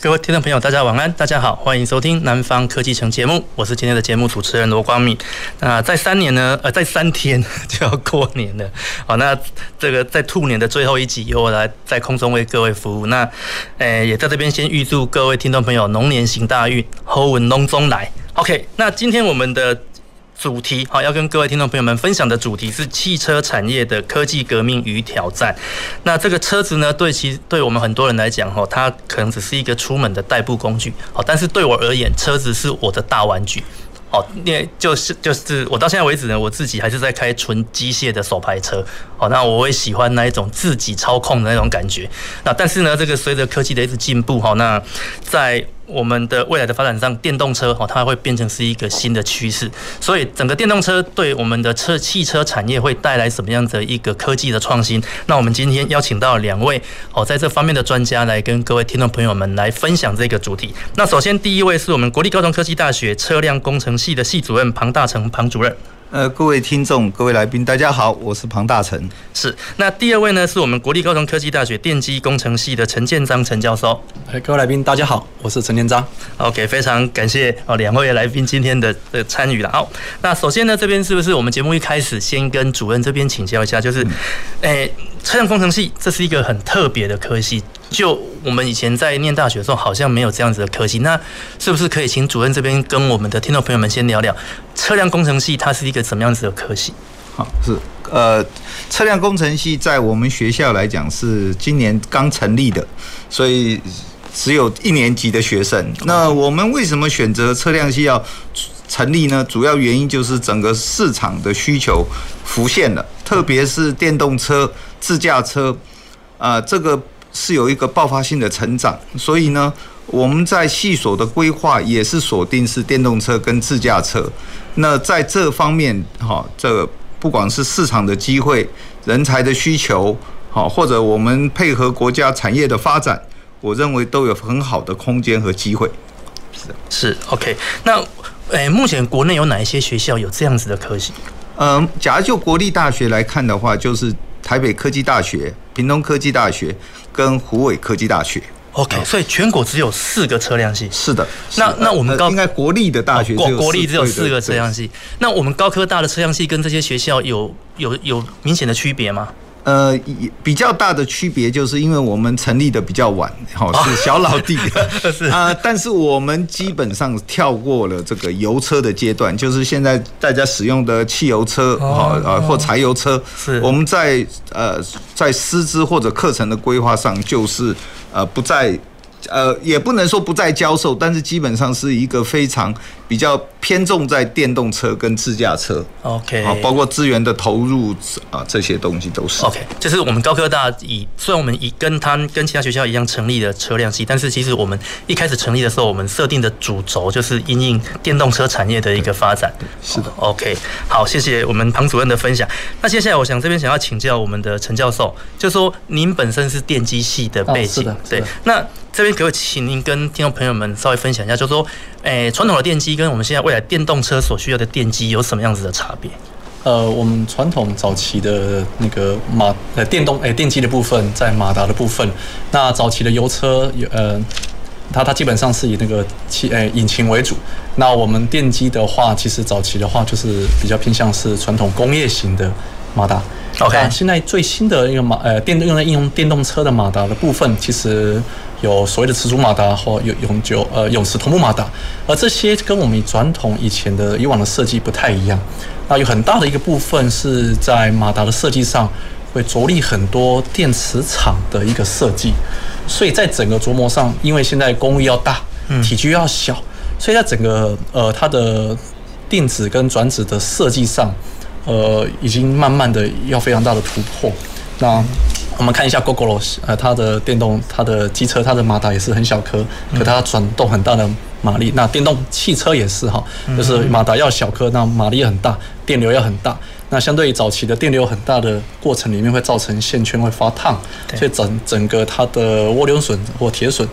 各位听众朋友，大家晚安，大家好，欢迎收听《南方科技城》节目，我是今天的节目主持人罗光敏。那在三年呢，呃，在三天就要过年了，好，那这个在兔年的最后一集，由我来在空中为各位服务。那，诶、呃，也在这边先预祝各位听众朋友龙年行大运，好运龙中来。OK，那今天我们的。主题好，要跟各位听众朋友们分享的主题是汽车产业的科技革命与挑战。那这个车子呢，对其对我们很多人来讲，哈，它可能只是一个出门的代步工具，好，但是对我而言，车子是我的大玩具。哦，因为就是就是我到现在为止呢，我自己还是在开纯机械的手排车。哦，那我会喜欢那一种自己操控的那种感觉。那但是呢，这个随着科技的一直进步，哈，那在我们的未来的发展上，电动车哦，它会变成是一个新的趋势。所以整个电动车对我们的车汽车产业会带来什么样的一个科技的创新？那我们今天邀请到两位哦，在这方面的专家来跟各位听众朋友们来分享这个主题。那首先第一位是我们国立高雄科技大学车辆工程系的系主任庞大成庞主任。呃，各位听众、各位来宾，大家好，我是庞大成。是，那第二位呢，是我们国立高雄科技大学电机工程系的陈建章陈教授。哎，各位来宾，大家好，我是陈建章。OK，非常感谢哦，两位来宾今天的的参与了。好，那首先呢，这边是不是我们节目一开始先跟主任这边请教一下，就是，哎、嗯，车辆工程系这是一个很特别的科系。就我们以前在念大学的时候，好像没有这样子的科系。那是不是可以请主任这边跟我们的听众朋友们先聊聊车辆工程系它是一个什么样子的科系？好，是呃，车辆工程系在我们学校来讲是今年刚成立的，所以只有一年级的学生。那我们为什么选择车辆系要成立呢？主要原因就是整个市场的需求浮现了，特别是电动车、自驾车，啊、这个。是有一个爆发性的成长，所以呢，我们在系所的规划也是锁定是电动车跟自驾车。那在这方面，哈，这不管是市场的机会、人才的需求，好，或者我们配合国家产业的发展，我认为都有很好的空间和机会。是是，OK。那，诶，目前国内有哪一些学校有这样子的科系？嗯，假如就国立大学来看的话，就是台北科技大学、屏东科技大学。跟湖尾科技大学，OK，所以全国只有四个车辆系。是的，那那我们高应该国立的大学国国立只有四个车辆系。那我们高科大的车辆系跟这些学校有有有明显的区别吗？呃，比较大的区别就是因为我们成立的比较晚，好是小老弟。啊，但是我们基本上跳过了这个油车的阶段，就是现在大家使用的汽油车啊啊或柴油车，是。我们在呃在师资或者课程的规划上，就是呃不再呃也不能说不再教授，但是基本上是一个非常。比较偏重在电动车跟自驾车，OK，啊，包括资源的投入啊，这些东西都是 OK。这是我们高科大以虽然我们以跟他跟其他学校一样成立的车辆系，但是其实我们一开始成立的时候，我们设定的主轴就是因应电动车产业的一个发展。是的，OK。好，谢谢我们庞主任的分享。那接下来我想这边想要请教我们的陈教授，就说您本身是电机系的背景，对，那这边可不可以请您跟听众朋友们稍微分享一下，就是说，诶，传统的电机。跟我们现在未来电动车所需要的电机有什么样子的差别？呃，我们传统早期的那个马呃电动诶、欸、电机的部分，在马达的部分，那早期的油车有呃，它它基本上是以那个汽诶、欸、引擎为主。那我们电机的话，其实早期的话就是比较偏向是传统工业型的马达。OK，现在最新的一个马呃电用来应用电动车的马达的部分，其实。有所谓的磁阻马达或永永久呃永磁同步马达，而这些跟我们传统以前的以往的设计不太一样。那有很大的一个部分是在马达的设计上会着力很多电磁场的一个设计，所以在整个琢磨上，因为现在功率要大，体积要小，所以在整个呃它的电子跟转子的设计上，呃已经慢慢的要非常大的突破。那我们看一下 Gogoro，呃，它的电动、它的机车、它的马达也是很小颗，可它转动很大的马力。那电动汽车也是哈，就是马达要小颗，那马力很大，电流要很大。那相对于早期的电流很大的过程里面，会造成线圈会发烫，所以整整个它的涡流损或铁损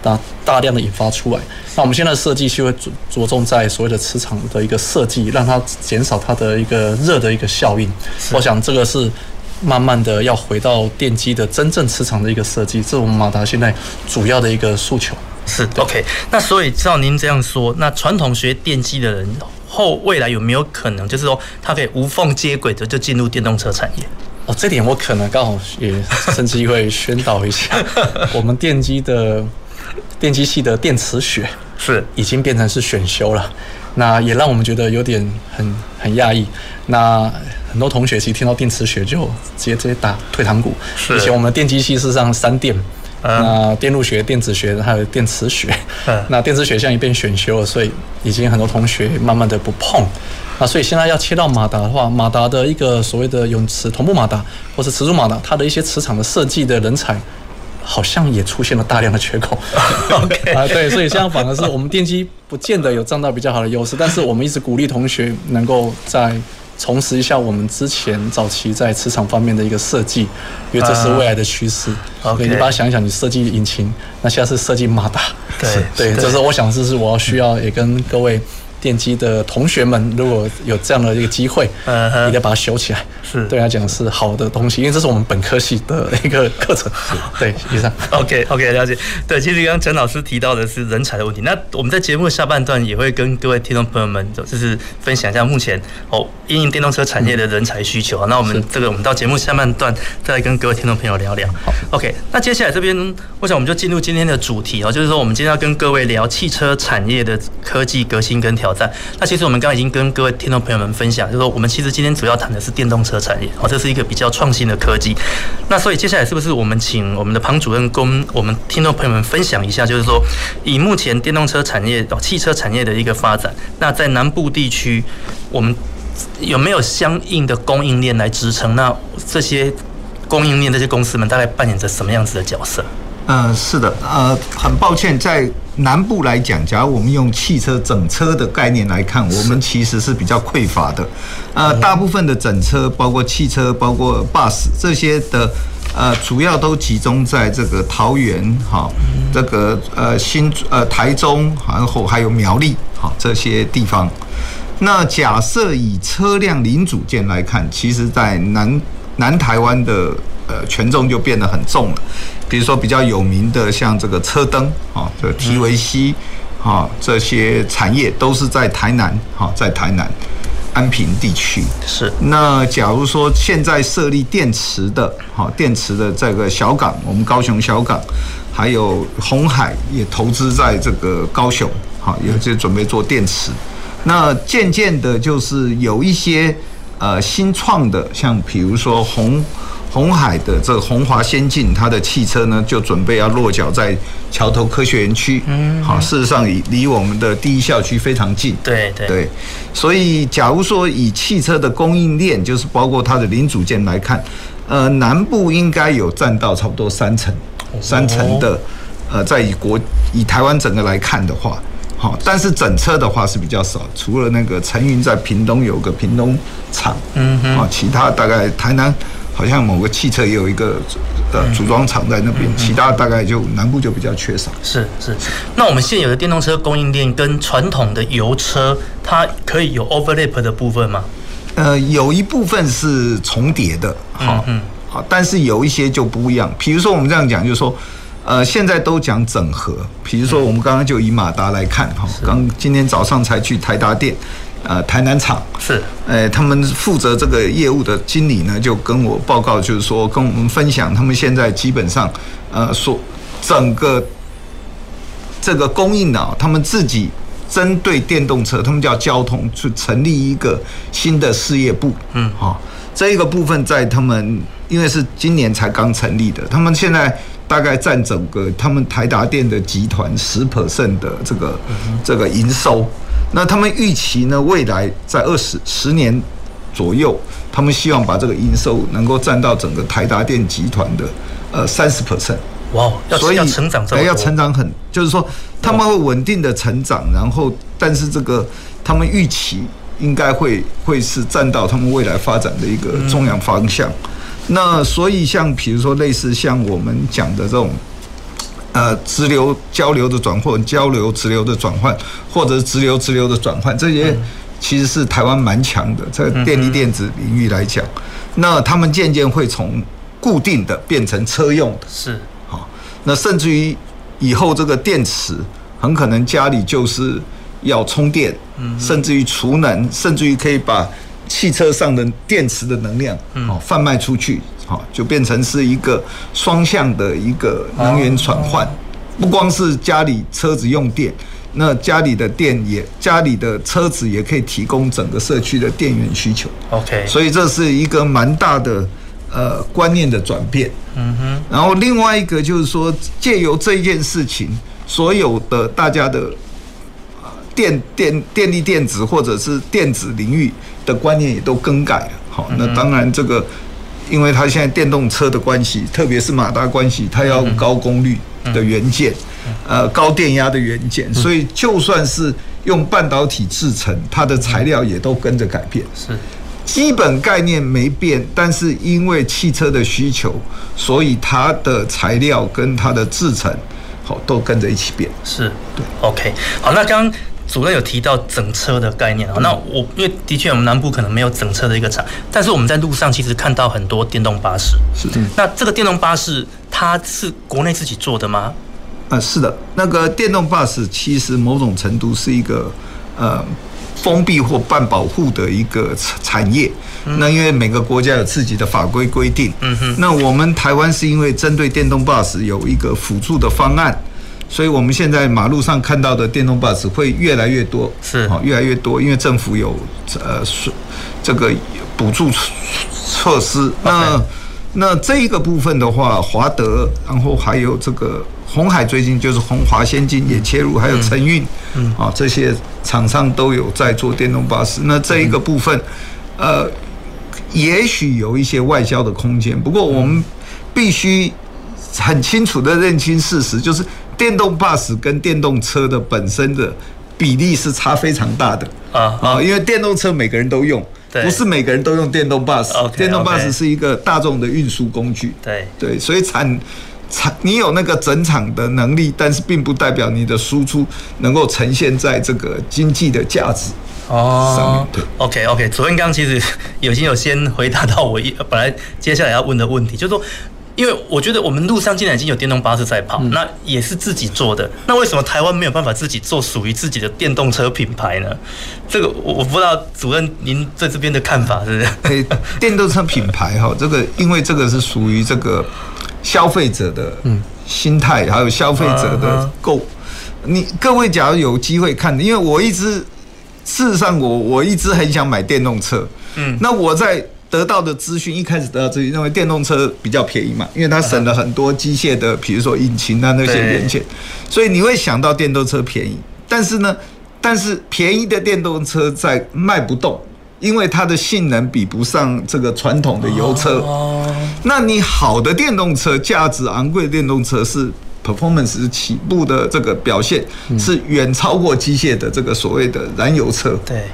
大大量的引发出来。那我们现在的设计是会着着重在所谓的磁场的一个设计，让它减少它的一个热的一个效应。我想这个是。慢慢的要回到电机的真正磁场的一个设计，这是我们马达现在主要的一个诉求。是 OK，那所以照您这样说，那传统学电机的人后未来有没有可能，就是说他可以无缝接轨的就进入电动车产业？哦，这点我可能刚好也趁机会宣导一下，我们电机的电机系的电磁学是已经变成是选修了。那也让我们觉得有点很很讶异。那很多同学其实听到电磁学就直接直接打退堂鼓。是。以前我们电机系是上三电，那电路学、电子学还有电磁学。那电磁学现在已变选修了，所以已经很多同学慢慢的不碰。那所以现在要切到马达的话，马达的一个所谓的永磁同步马达或是磁阻马达，它的一些磁场的设计的人才。好像也出现了大量的缺口，OK。啊，对，所以这样反而是我们电机不见得有占到比较好的优势，但是我们一直鼓励同学能够在重拾一下我们之前早期在磁场方面的一个设计，因为这是未来的趋势。OK，你把它想一想，你设计引擎，那现在是设计马达，对 对，这是我想这是我要需要也跟各位。电机的同学们，如果有这样的一个机会，嗯，一定要把它修起来，是对他讲是好的东西，因为这是我们本科系的一个课程。对，以上。OK OK，了解。对，其实刚刚陈老师提到的是人才的问题。那我们在节目下半段也会跟各位听众朋友们，就是分享一下目前哦，因应电动车产业的人才需求啊。那我们这个，我们到节目下半段再来跟各位听众朋友聊聊。，OK。那接下来这边，我想我们就进入今天的主题哦，就是说我们今天要跟各位聊汽车产业的科技革新跟调。挑战。那其实我们刚刚已经跟各位听众朋友们分享，就是说我们其实今天主要谈的是电动车产业，哦，这是一个比较创新的科技。那所以接下来是不是我们请我们的庞主任跟我们听众朋友们分享一下，就是说以目前电动车产业哦，汽车产业的一个发展，那在南部地区我们有没有相应的供应链来支撑？那这些供应链这些公司们大概扮演着什么样子的角色？嗯，是的，呃，很抱歉在。南部来讲，假如我们用汽车整车的概念来看，我们其实是比较匮乏的。呃，大部分的整车，包括汽车，包括 bus 这些的，呃，主要都集中在这个桃园，哈，这个呃新呃台中，然后还有苗栗，哈这些地方。那假设以车辆零组件来看，其实在南南台湾的。呃，权重就变得很重了。比如说比较有名的，像这个车灯啊，这 TVC 啊，这些产业都是在台南哈，在台南安平地区。是。那假如说现在设立电池的，哈，电池的这个小港，我们高雄小港，还有鸿海也投资在这个高雄，哈，也就准备做电池。那渐渐的，就是有一些呃新创的，像比如说鸿。鸿海的这个红华先进，它的汽车呢就准备要落脚在桥头科学园区。嗯，好，事实上离离我们的第一校区非常近。对对对，所以假如说以汽车的供应链，就是包括它的零组件来看，呃，南部应该有占到差不多三成，三成的，呃，在以国以台湾整个来看的话，好，但是整车的话是比较少，除了那个陈云在屏东有个屏东厂，嗯哼，啊，其他大概台南。好像某个汽车也有一个呃组装厂在那边，其他大概就南部就比较缺少。是是，那我们现有的电动车供应链跟传统的油车，它可以有 overlap 的部分吗？呃，有一部分是重叠的，好，嗯，好，但是有一些就不一样。比如说我们这样讲，就是说，呃，现在都讲整合。比如说我们刚刚就以马达来看，哈，刚今天早上才去台达电。呃，台南厂是，呃，他们负责这个业务的经理呢，就跟我报告，就是说跟我们分享，他们现在基本上，呃，所整个这个供应啊，他们自己针对电动车，他们叫交通，去成立一个新的事业部，嗯，好，这一个部分在他们，因为是今年才刚成立的，他们现在大概占整个他们台达电的集团十 percent 的这个这个营收。那他们预期呢，未来在二十十年左右，他们希望把这个营收能够占到整个台达电集团的呃三十 percent。哇，所以要成长这么多，要成长很，就是说他们会稳定的成长，然后但是这个他们预期应该会会是占到他们未来发展的一个重要方向。那所以像比如说类似像我们讲的这种。呃，直流交流的转换，交流直流的转换，或者是直流直流的转换，这些其实是台湾蛮强的，在电力电子领域来讲，那他们渐渐会从固定的变成车用的，是。好，那甚至于以后这个电池很可能家里就是要充电，甚至于储能，甚至于可以把汽车上的电池的能量哦贩卖出去。好，就变成是一个双向的一个能源转换，不光是家里车子用电，那家里的电也，家里的车子也可以提供整个社区的电源需求。OK，所以这是一个蛮大的呃观念的转变。嗯哼，然后另外一个就是说，借由这一件事情，所有的大家的电电电力电子或者是电子领域的观念也都更改了。好，那当然这个。因为它现在电动车的关系，特别是马达关系，它要高功率的元件，呃，高电压的元件，所以就算是用半导体制成，它的材料也都跟着改变。是，基本概念没变，但是因为汽车的需求，所以它的材料跟它的制成，好，都跟着一起变。是，对，OK，好，那刚。主任有提到整车的概念啊，那我因为的确我们南部可能没有整车的一个厂，但是我们在路上其实看到很多电动巴士。是的。那这个电动巴士它是国内自己做的吗？啊，是的。那个电动巴士其实某种程度是一个呃封闭或半保护的一个产业。那因为每个国家有自己的法规规定。嗯哼。那我们台湾是因为针对电动巴士有一个辅助的方案。所以，我们现在马路上看到的电动巴士会越来越多，是啊，越来越多，因为政府有呃这个补助措施。那那这一个部分的话，华德，然后还有这个红海，最近就是红华先进也切入，还有晨运，嗯啊，这些厂商都有在做电动巴士。那这一个部分，呃，也许有一些外销的空间。不过，我们必须很清楚的认清事实，就是。电动巴士跟电动车的本身的比例是差非常大的啊啊！因为电动车每个人都用，不是每个人都用电动巴士。电动巴士是一个大众的运输工具。对对，所以产产你有那个整场的能力，但是并不代表你的输出能够呈现在这个经济的价值哦。对，OK OK，昨天刚刚其实已经有先回答到我一本来接下来要问的问题，就是说。因为我觉得我们路上现在已经有电动巴士在跑，那也是自己做的。那为什么台湾没有办法自己做属于自己的电动车品牌呢？这个我我不知道，主任您在这边的看法是不是？哎，电动车品牌哈，这个因为这个是属于这个消费者的心态，还有消费者的购。你各位假如有机会看，因为我一直事实上我我一直很想买电动车，嗯，那我在。得到的资讯一开始得到资讯，认为电动车比较便宜嘛，因为它省了很多机械的，比如说引擎啊那些元件，所以你会想到电动车便宜。但是呢，但是便宜的电动车在卖不动，因为它的性能比不上这个传统的油车。那你好的电动车，价值昂贵的电动车是 performance 起步的这个表现是远超过机械的这个所谓的燃油车。对。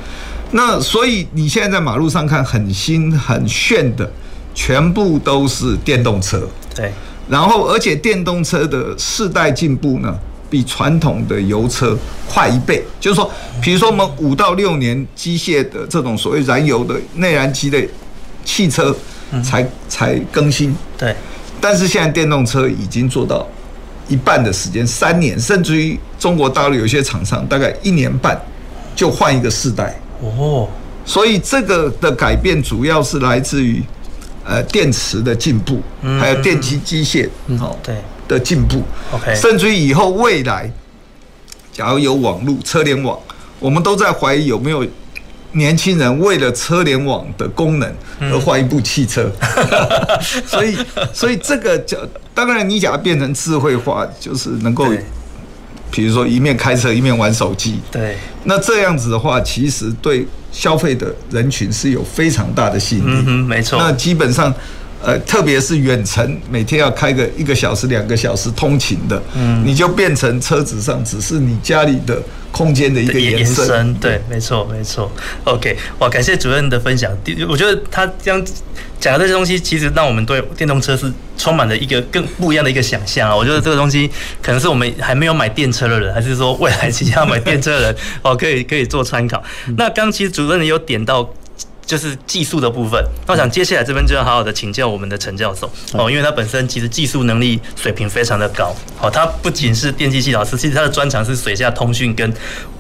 那所以你现在在马路上看很新很炫的，全部都是电动车。对。然后，而且电动车的世代进步呢，比传统的油车快一倍。就是说，比如说我们五到六年机械的这种所谓燃油的内燃机的汽车才才更新。对。但是现在电动车已经做到一半的时间，三年，甚至于中国大陆有些厂商大概一年半就换一个世代。哦，所以这个的改变主要是来自于，呃，电池的进步，还有电机机械，哦，对的进步。OK，甚至于以后未来，假如有网络车联网，我们都在怀疑有没有年轻人为了车联网的功能而换一部汽车。所以，所以这个叫当然，你假如变成智慧化，就是能够。比如说一面开车一面玩手机。对，那这样子的话，其实对消费的人群是有非常大的吸引力。嗯哼，没错。那基本上。呃，特别是远程，每天要开个一个小时、两个小时通勤的，嗯，你就变成车子上只是你家里的空间的一个延伸。延伸对，没错，没错。OK，哇，感谢主任的分享。我觉得他这样讲的这些东西，其实让我们对电动车是充满了一个更不一样的一个想象啊。我觉得这个东西可能是我们还没有买电车的人，还是说未来即将要买电车的人，哦，可以可以做参考。那刚其实主任也有点到。就是技术的部分，那我想接下来这边就要好好的请教我们的陈教授哦，因为他本身其实技术能力水平非常的高，哦，他不仅是电机系老师，其实他的专长是水下通讯跟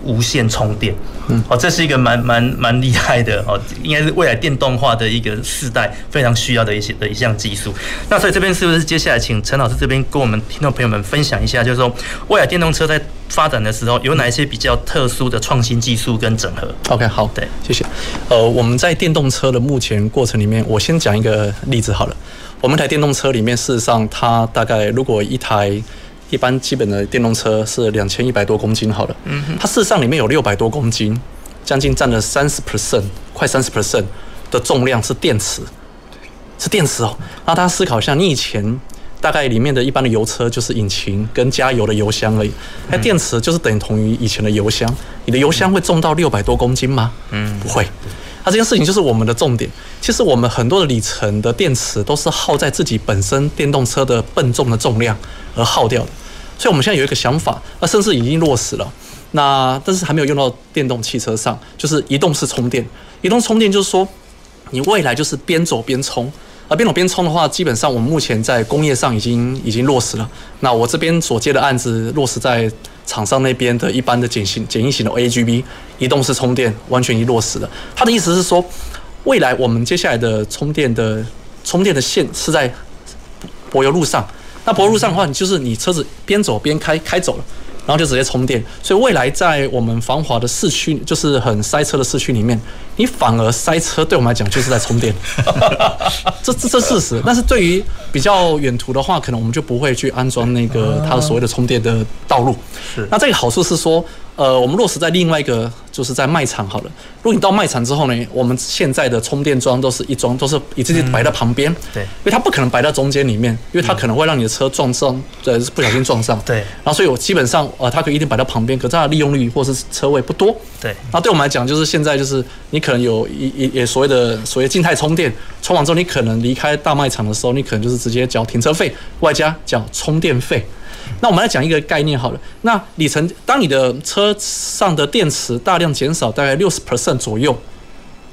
无线充电，嗯，哦，这是一个蛮蛮蛮厉害的哦，应该是未来电动化的一个世代非常需要的一些的一项技术。那所以这边是不是接下来请陈老师这边跟我们听众朋友们分享一下，就是说未来电动车在发展的时候有哪一些比较特殊的创新技术跟整合？OK，好，对，谢谢。呃，我们在电动车的目前过程里面，我先讲一个例子好了。我们台电动车里面，事实上它大概如果一台一般基本的电动车是两千一百多公斤好了，嗯哼，它事实上里面有六百多公斤，将近占了三十 percent，快三十 percent 的重量是电池，是电池哦。那大家思考一下，你以前。大概里面的一般的油车就是引擎跟加油的油箱而已，那电池就是等同于以前的油箱。你的油箱会重到六百多公斤吗？嗯，不会。那这件事情就是我们的重点。其实我们很多的里程的电池都是耗在自己本身电动车的笨重的重量而耗掉的。所以我们现在有一个想法，那甚至已经落实了。那但是还没有用到电动汽车上，就是移动式充电。移动充电就是说，你未来就是边走边充。而边走边充的话，基本上我们目前在工业上已经已经落实了。那我这边所接的案子落实在厂商那边的一般的简型简易型的 AGV 移动式充电，完全已经落实了。他的意思是说，未来我们接下来的充电的充电的线是在柏油路上。那柏油路上的话，你就是你车子边走边开开走了。然后就直接充电，所以未来在我们繁华的市区，就是很塞车的市区里面，你反而塞车，对我们来讲就是在充电，这这这事实。但是对于比较远途的话，可能我们就不会去安装那个它所谓的充电的道路。是，那这个好处是说。呃，我们落实在另外一个，就是在卖场好了。如果你到卖场之后呢，我们现在的充电桩都是一桩，都是以自己摆在旁边。对，因为它不可能摆在中间里面，因为它可能会让你的车撞上，呃，不小心撞上。对。然后，所以我基本上，呃，它可以一定摆在旁边，可是它的利用率或是车位不多。对。那对我们来讲，就是现在就是你可能有一一也所谓的所谓静态充电，充完之后你可能离开大卖场的时候，你可能就是直接缴停车费，外加缴充电费。那我们来讲一个概念好了。那里程，当你的车上的电池大量减少，大概六十 percent 左右，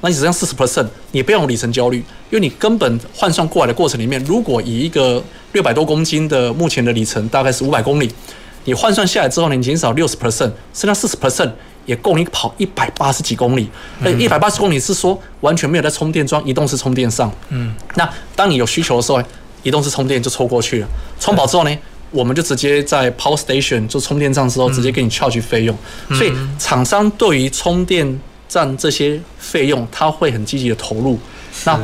那你只剩四十 percent，你不要有里程焦虑，因为你根本换算过来的过程里面，如果以一个六百多公斤的目前的里程大概是五百公里，你换算下来之后呢，你减少六十 percent，剩下四十 percent 也够你跑一百八十几公里。那一百八十公里是说完全没有在充电桩移动式充电上。嗯。那当你有需求的时候，移动式充电就抽过去了，充饱之后呢？我们就直接在 Power Station 做充电站之后，直接给你 charge 费用。所以厂商对于充电站这些费用，他会很积极的投入。那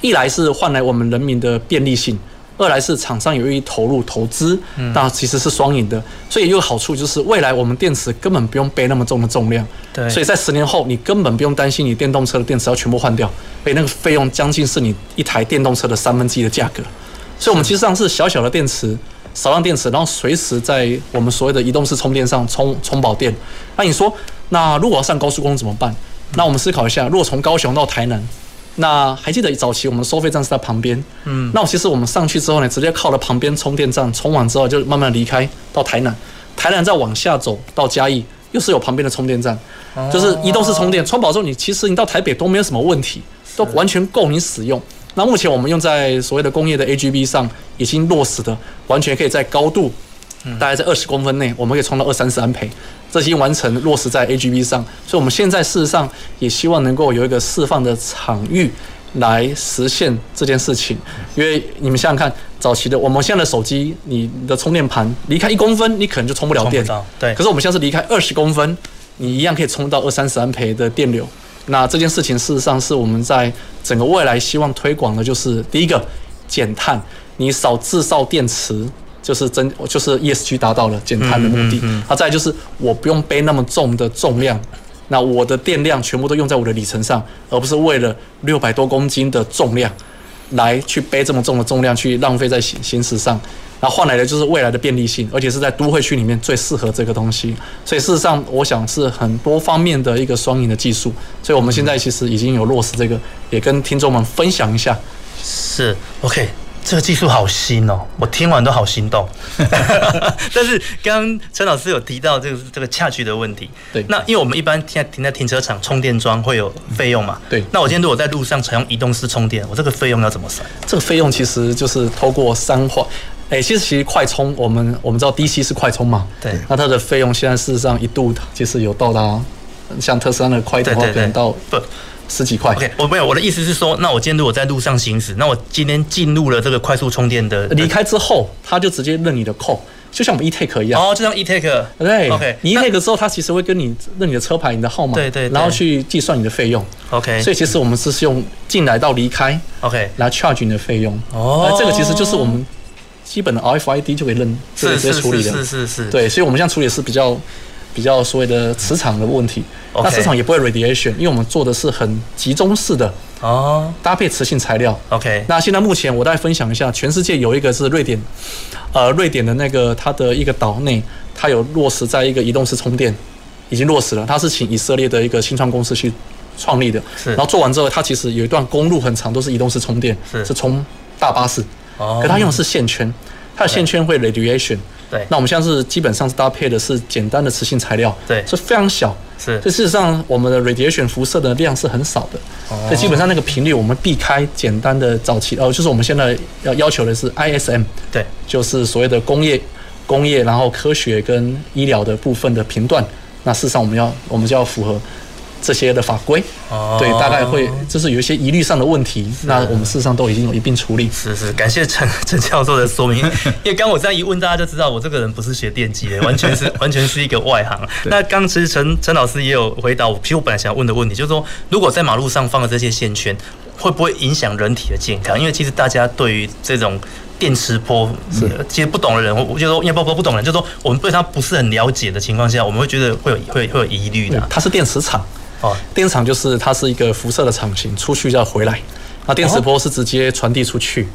一来是换来我们人民的便利性，二来是厂商有意投入投资，那其实是双赢的。所以有个好处就是，未来我们电池根本不用背那么重的重量。对。所以在十年后，你根本不用担心你电动车的电池要全部换掉，所以那个费用将近是你一台电动车的三分之一的价格。所以我们其实上是小小的电池。少量电池，然后随时在我们所谓的移动式充电上充充饱电。那你说，那如果要上高速公路怎么办？那我们思考一下，如果从高雄到台南，那还记得早期我们收费站是在旁边，嗯，那我其实我们上去之后呢，直接靠了旁边充电站，充完之后就慢慢离开到台南，台南再往下走到嘉义，又是有旁边的充电站，就是移动式充电，充饱之后你其实你到台北都没有什么问题，都完全够你使用。那目前我们用在所谓的工业的 AGV 上已经落实的，完全可以在高度，大概在二十公分内，我们可以充到二三十安培，这已经完成落实在 AGV 上。所以我们现在事实上也希望能够有一个释放的场域来实现这件事情。因为你们想想看，早期的我们现在的手机，你的充电盘离开一公分，你可能就充不了电。对。可是我们现在是离开二十公分，你一样可以充到二三十安培的电流。那这件事情事实上是我们在整个未来希望推广的，就是第一个减碳，你少制造电池，就是增就是 ESG 达到了减碳的目的。嗯嗯嗯它再就是我不用背那么重的重量，那我的电量全部都用在我的里程上，而不是为了六百多公斤的重量来去背这么重的重量去浪费在行行驶上。然后换来的就是未来的便利性，而且是在都会区里面最适合这个东西。所以事实上，我想是很多方面的一个双赢的技术。所以我们现在其实已经有落实这个，也跟听众们分享一下。是 OK，这个技术好新哦，我听完都好心动。但是刚刚陈老师有提到这个这个 charge 的问题，对，那因为我们一般现在停在停车场充电桩会有费用嘛，对。那我今天如果在路上采用移动式充电，我这个费用要怎么算？这个费用其实就是透过三化。哎，其实其实快充，我们我们知道 DC 是快充嘛，对。那它的费用现在事实上一度其实有到达，像特斯拉的快的话，可能到不十几块。OK，我没有，我的意思是说，那我今天如果在路上行驶，那我今天进入了这个快速充电的，离开之后，它就直接认你的扣，就像我们 eTake 一样。哦，就像 eTake。对。OK，你 eTake 之后，它其实会跟你认你的车牌、你的号码，对对，然后去计算你的费用。OK。所以其实我们是用进来到离开，OK，来 charge 你的费用。哦。这个其实就是我们。基本的 RFID 就可以认，就直接处理的。是是是，是。对，所以我们现在处理是比较比较所谓的磁场的问题。那磁场也不会 radiation，因为我们做的是很集中式的哦，搭配磁性材料。OK。那现在目前我再分享一下，全世界有一个是瑞典，呃，瑞典的那个它的一个岛内，它有落实在一个移动式充电，已经落实了。它是请以色列的一个新创公司去创立的。是。然后做完之后，它其实有一段公路很长，都是移动式充电，是是充大巴士。哦，可它用的是线圈，它的线圈会 radiation。对，那我们现在是基本上是搭配的是简单的磁性材料，对，是非常小。是，所以事实上我们的 radiation 辐射的量是很少的。哦，所以基本上那个频率我们避开简单的早期，哦，就是我们现在要要求的是 ISM，对，就是所谓的工业、工业然后科学跟医疗的部分的频段。那事实上我们要我们就要符合。这些的法规，哦，对，大概会就是有一些疑虑上的问题，那我们事实上都已经有一并处理。是是，感谢陈 陈教授的说明，因为刚我这样一问，大家就知道我这个人不是学电机的，完全是完全是一个外行。那刚其实陈陈老师也有回答我，其实我本来想问的问题，就是说，如果在马路上放了这些线圈，会不会影响人体的健康？因为其实大家对于这种电磁波是其实不懂的人，我觉得因为包括不懂的人，就是说我们对它不是很了解的情况下，我们会觉得会有会会有疑虑的。它是电磁场。哦，电磁场就是它是一个辐射的场型，出去就要回来。那电磁波是直接传递出去。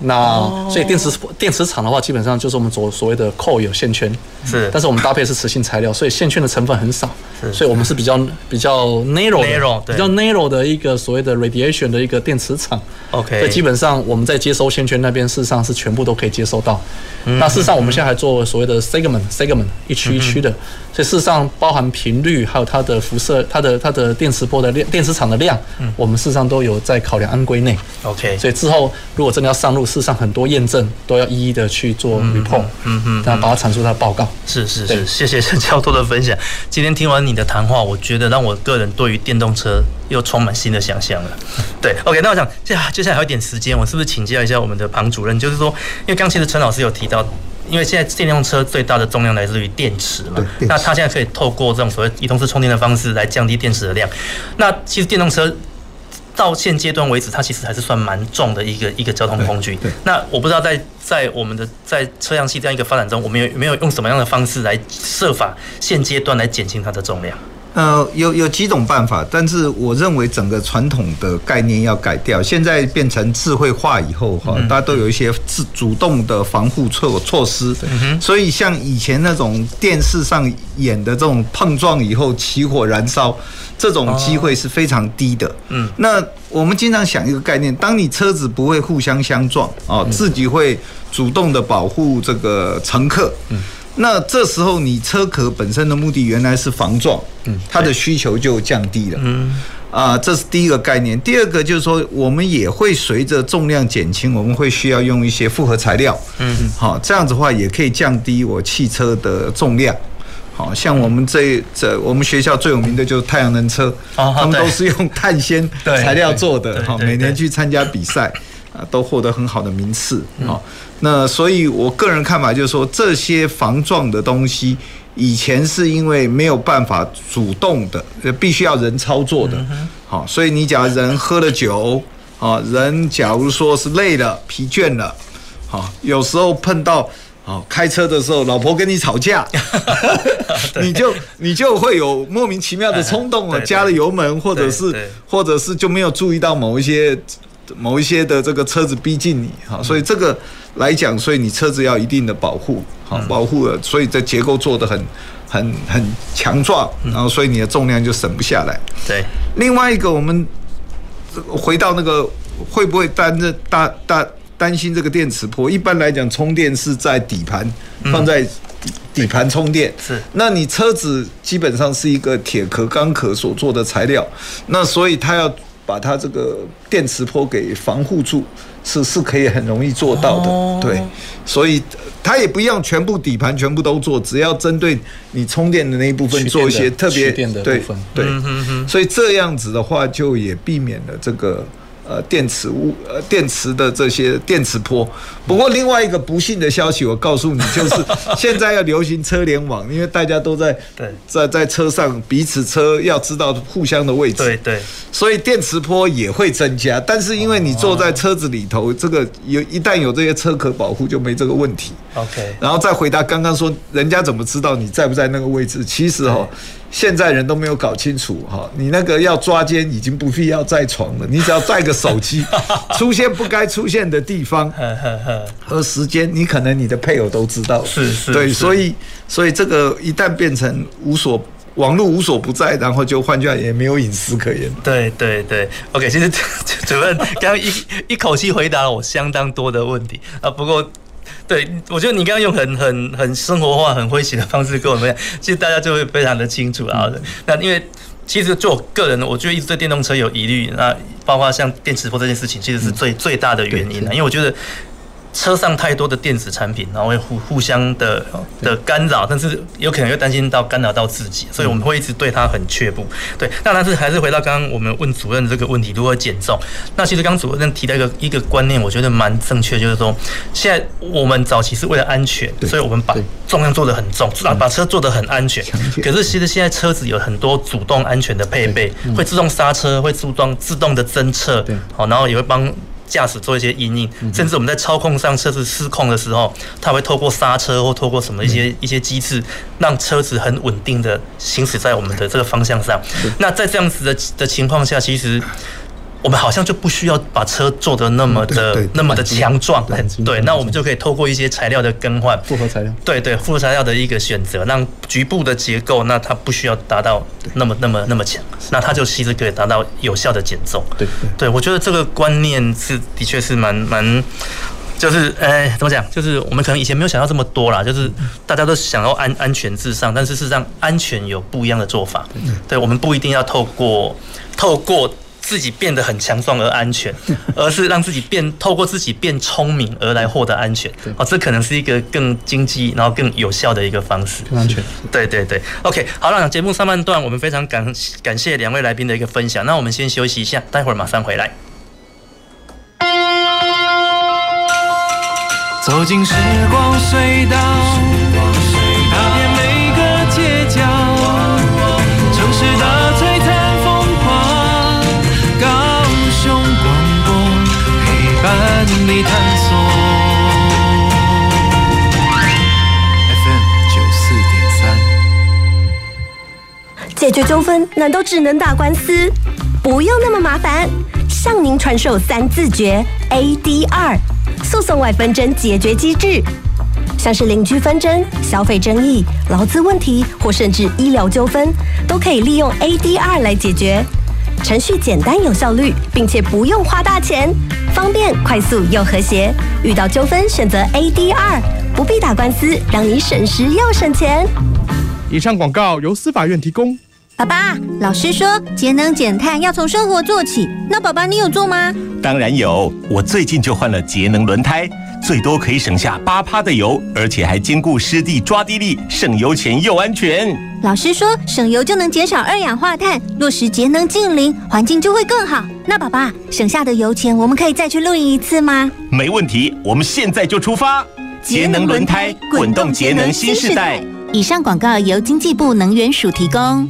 那所以电磁电磁场的话，基本上就是我们所所谓的 coil 线圈。是，但是我们搭配是磁性材料，所以线圈的成分很少。是，所以我们是比较比较 narrow 的，比较 narrow 的一个所谓的 radiation 的一个电磁场。OK，所以基本上我们在接收线圈那边，事实上是全部都可以接收到。嗯、那事实上我们现在还做所谓的 segment segment 一区一区的，所以事实上包含频率，还有它的辐射、它的它的电磁波的量、电磁场的量，我们事实上都有在考量安规内。OK，所以之后如果真的要上路，事实上很多验证都要一一的去做 report，嗯嗯，然后把它阐述它的报告。是是是，谢谢陈教授的分享。今天听完你的谈话，我觉得让我个人对于电动车又充满新的想象了。对，OK，那我想接下接下来还有一点时间，我是不是请教一下我们的庞主任？就是说，因为刚其实陈老师有提到，因为现在电动车最大的重量来自于电池嘛，那它现在可以透过这种所谓移动式充电的方式来降低电池的量。那其实电动车。到现阶段为止，它其实还是算蛮重的一个一个交通工具。那我不知道在在我们的在车辆系这样一个发展中，我们有没有用什么样的方式来设法现阶段来减轻它的重量？呃，有有几种办法，但是我认为整个传统的概念要改掉。现在变成智慧化以后，哈，大家都有一些自主动的防护措措施。所以像以前那种电视上演的这种碰撞以后起火燃烧。这种机会是非常低的。嗯，那我们经常想一个概念：当你车子不会互相相撞啊，自己会主动的保护这个乘客。嗯，那这时候你车壳本身的目的原来是防撞，嗯，它的需求就降低了。嗯，啊，这是第一个概念。第二个就是说，我们也会随着重量减轻，我们会需要用一些复合材料。嗯，好，这样子的话也可以降低我汽车的重量。好像我们这这我们学校最有名的就是太阳能车，他们都是用碳纤材料做的，好，每年去参加比赛啊，都获得很好的名次。好，那所以我个人看法就是说，这些防撞的东西，以前是因为没有办法主动的，必须要人操作的。好，所以你假如人喝了酒，啊，人假如说是累了、疲倦了，好，有时候碰到。好，开车的时候，老婆跟你吵架，你就你就会有莫名其妙的冲动啊，加了油门，或者是或者是就没有注意到某一些某一些的这个车子逼近你，哈，所以这个来讲，所以你车子要一定的保护，好，保护了，所以这结构做的很很很强壮，然后所以你的重量就省不下来。对，另外一个我们回到那个会不会担着大大。担心这个电磁波，一般来讲，充电是在底盘，放在底盘充电。是，那你车子基本上是一个铁壳、钢壳所做的材料，那所以它要把它这个电磁波给防护住，是是可以很容易做到的。对，所以它也不用全部底盘全部都做，只要针对你充电的那一部分做一些特别对对，所以这样子的话，就也避免了这个。呃，电磁物，呃，电池的这些电磁波。不过另外一个不幸的消息，我告诉你，就是 现在要流行车联网，因为大家都在对在在车上彼此车要知道互相的位置，对对，所以电磁波也会增加。但是因为你坐在车子里头，这个有一旦有这些车壳保护，就没这个问题。OK，然后再回答刚刚说，人家怎么知道你在不在那个位置？其实哈。现在人都没有搞清楚哈，你那个要抓奸已经不必要再床了，你只要带个手机，出现不该出现的地方和时间，你可能你的配偶都知道。是是，对，所以所以这个一旦变成无所网络无所不在，然后就换句话也没有隐私可言。对对对，OK，其实 主任刚刚一一口气回答了我相当多的问题啊，不过。对，我觉得你刚刚用很很很生活化、很诙谐的方式跟我们讲，其实大家就会非常的清楚啊。那因为其实就我个人，我就一直对电动车有疑虑，那包括像电磁波这件事情，其实是最最大的原因啊。因为我觉得。车上太多的电子产品，然后会互互相的的干扰，但是有可能又担心到干扰到自己，所以我们会一直对它很却步。对，那但是还是回到刚刚我们问主任这个问题，如何减重？那其实刚刚主任提到一个一个观念，我觉得蛮正确，就是说现在我们早期是为了安全，所以我们把重量做得很重，把车做得很安全。可是其实现在车子有很多主动安全的配备，会自动刹车，会自动自动的侦测，好，然后也会帮。驾驶做一些阴影，甚至我们在操控上车子失控的时候，它会透过刹车或透过什么一些一些机制，让车子很稳定的行驶在我们的这个方向上。那在这样子的的情况下，其实。我们好像就不需要把车做得那么的那么的强壮，对，那我们就可以透过一些材料的更换，复合材料，对对，复合材料的一个选择，让局部的结构，那它不需要达到那么那么那么强，那它就其实可以达到有效的减重。对对，我觉得这个观念是的确是蛮蛮，就是哎，怎么讲？就是我们可能以前没有想到这么多啦，就是大家都想要安安全至上，但是事实上安全有不一样的做法。对，我们不一定要透过透过。自己变得很强壮而安全，而是让自己变透过自己变聪明而来获得安全。哦，这可能是一个更经济然后更有效的一个方式。更安全。对对对，OK，好了，节目上半段我们非常感感谢两位来宾的一个分享。那我们先休息一下，待会儿马上回来。走进时光隧道。探索 FM 九四点三，解决纠纷难道只能打官司？不用那么麻烦，向您传授三字诀。ADR，诉讼外纷争解决机制，像是邻居纷争、消费争议、劳资问题或甚至医疗纠纷，都可以利用 ADR 来解决。程序简单有效率，并且不用花大钱，方便快速又和谐。遇到纠纷选择 ADR，不必打官司，让你省时又省钱。以上广告由司法院提供。爸爸，老师说节能减碳要从生活做起，那爸爸你有做吗？当然有，我最近就换了节能轮胎。最多可以省下八趴的油，而且还兼顾湿地抓地力，省油钱又安全。老师说省油就能减少二氧化碳，落实节能净零，环境就会更好。那爸爸省下的油钱，我们可以再去露营一次吗？没问题，我们现在就出发。节能轮胎，滚动节能新时代。以上广告由经济部能源署提供。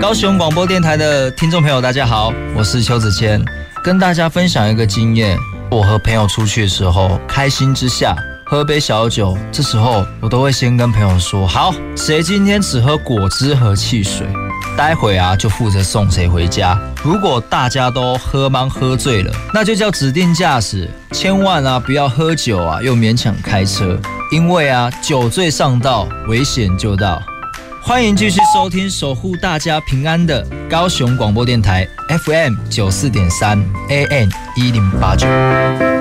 高雄广播电台的听众朋友，大家好，我是邱子谦。跟大家分享一个经验，我和朋友出去的时候，开心之下喝杯小酒，这时候我都会先跟朋友说：好，谁今天只喝果汁和汽水，待会啊就负责送谁回家。如果大家都喝茫喝醉了，那就叫指定驾驶，千万啊不要喝酒啊又勉强开车，因为啊酒醉上道，危险就到。欢迎继续收听守护大家平安的高雄广播电台 FM 九四点三，AN 一零八九。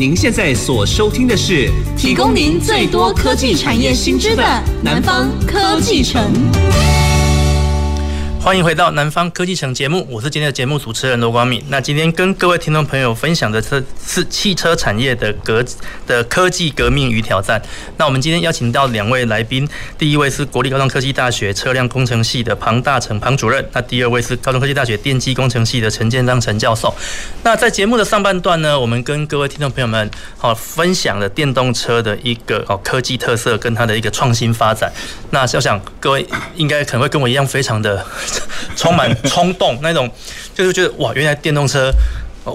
您现在所收听的是提供您最多科技产业新知的南方科技城。欢迎回到南方科技城节目，我是今天的节目主持人罗光敏。那今天跟各位听众朋友分享的是是汽车产业的革的科技革命与挑战。那我们今天邀请到两位来宾，第一位是国立高中科技大学车辆工程系的庞大成庞主任，那第二位是高中科技大学电机工程系的陈建章陈教授。那在节目的上半段呢，我们跟各位听众朋友们好分享了电动车的一个哦科技特色跟它的一个创新发展。那我想各位应该可能会跟我一样非常的。充满冲动那种，就是觉得哇，原来电动车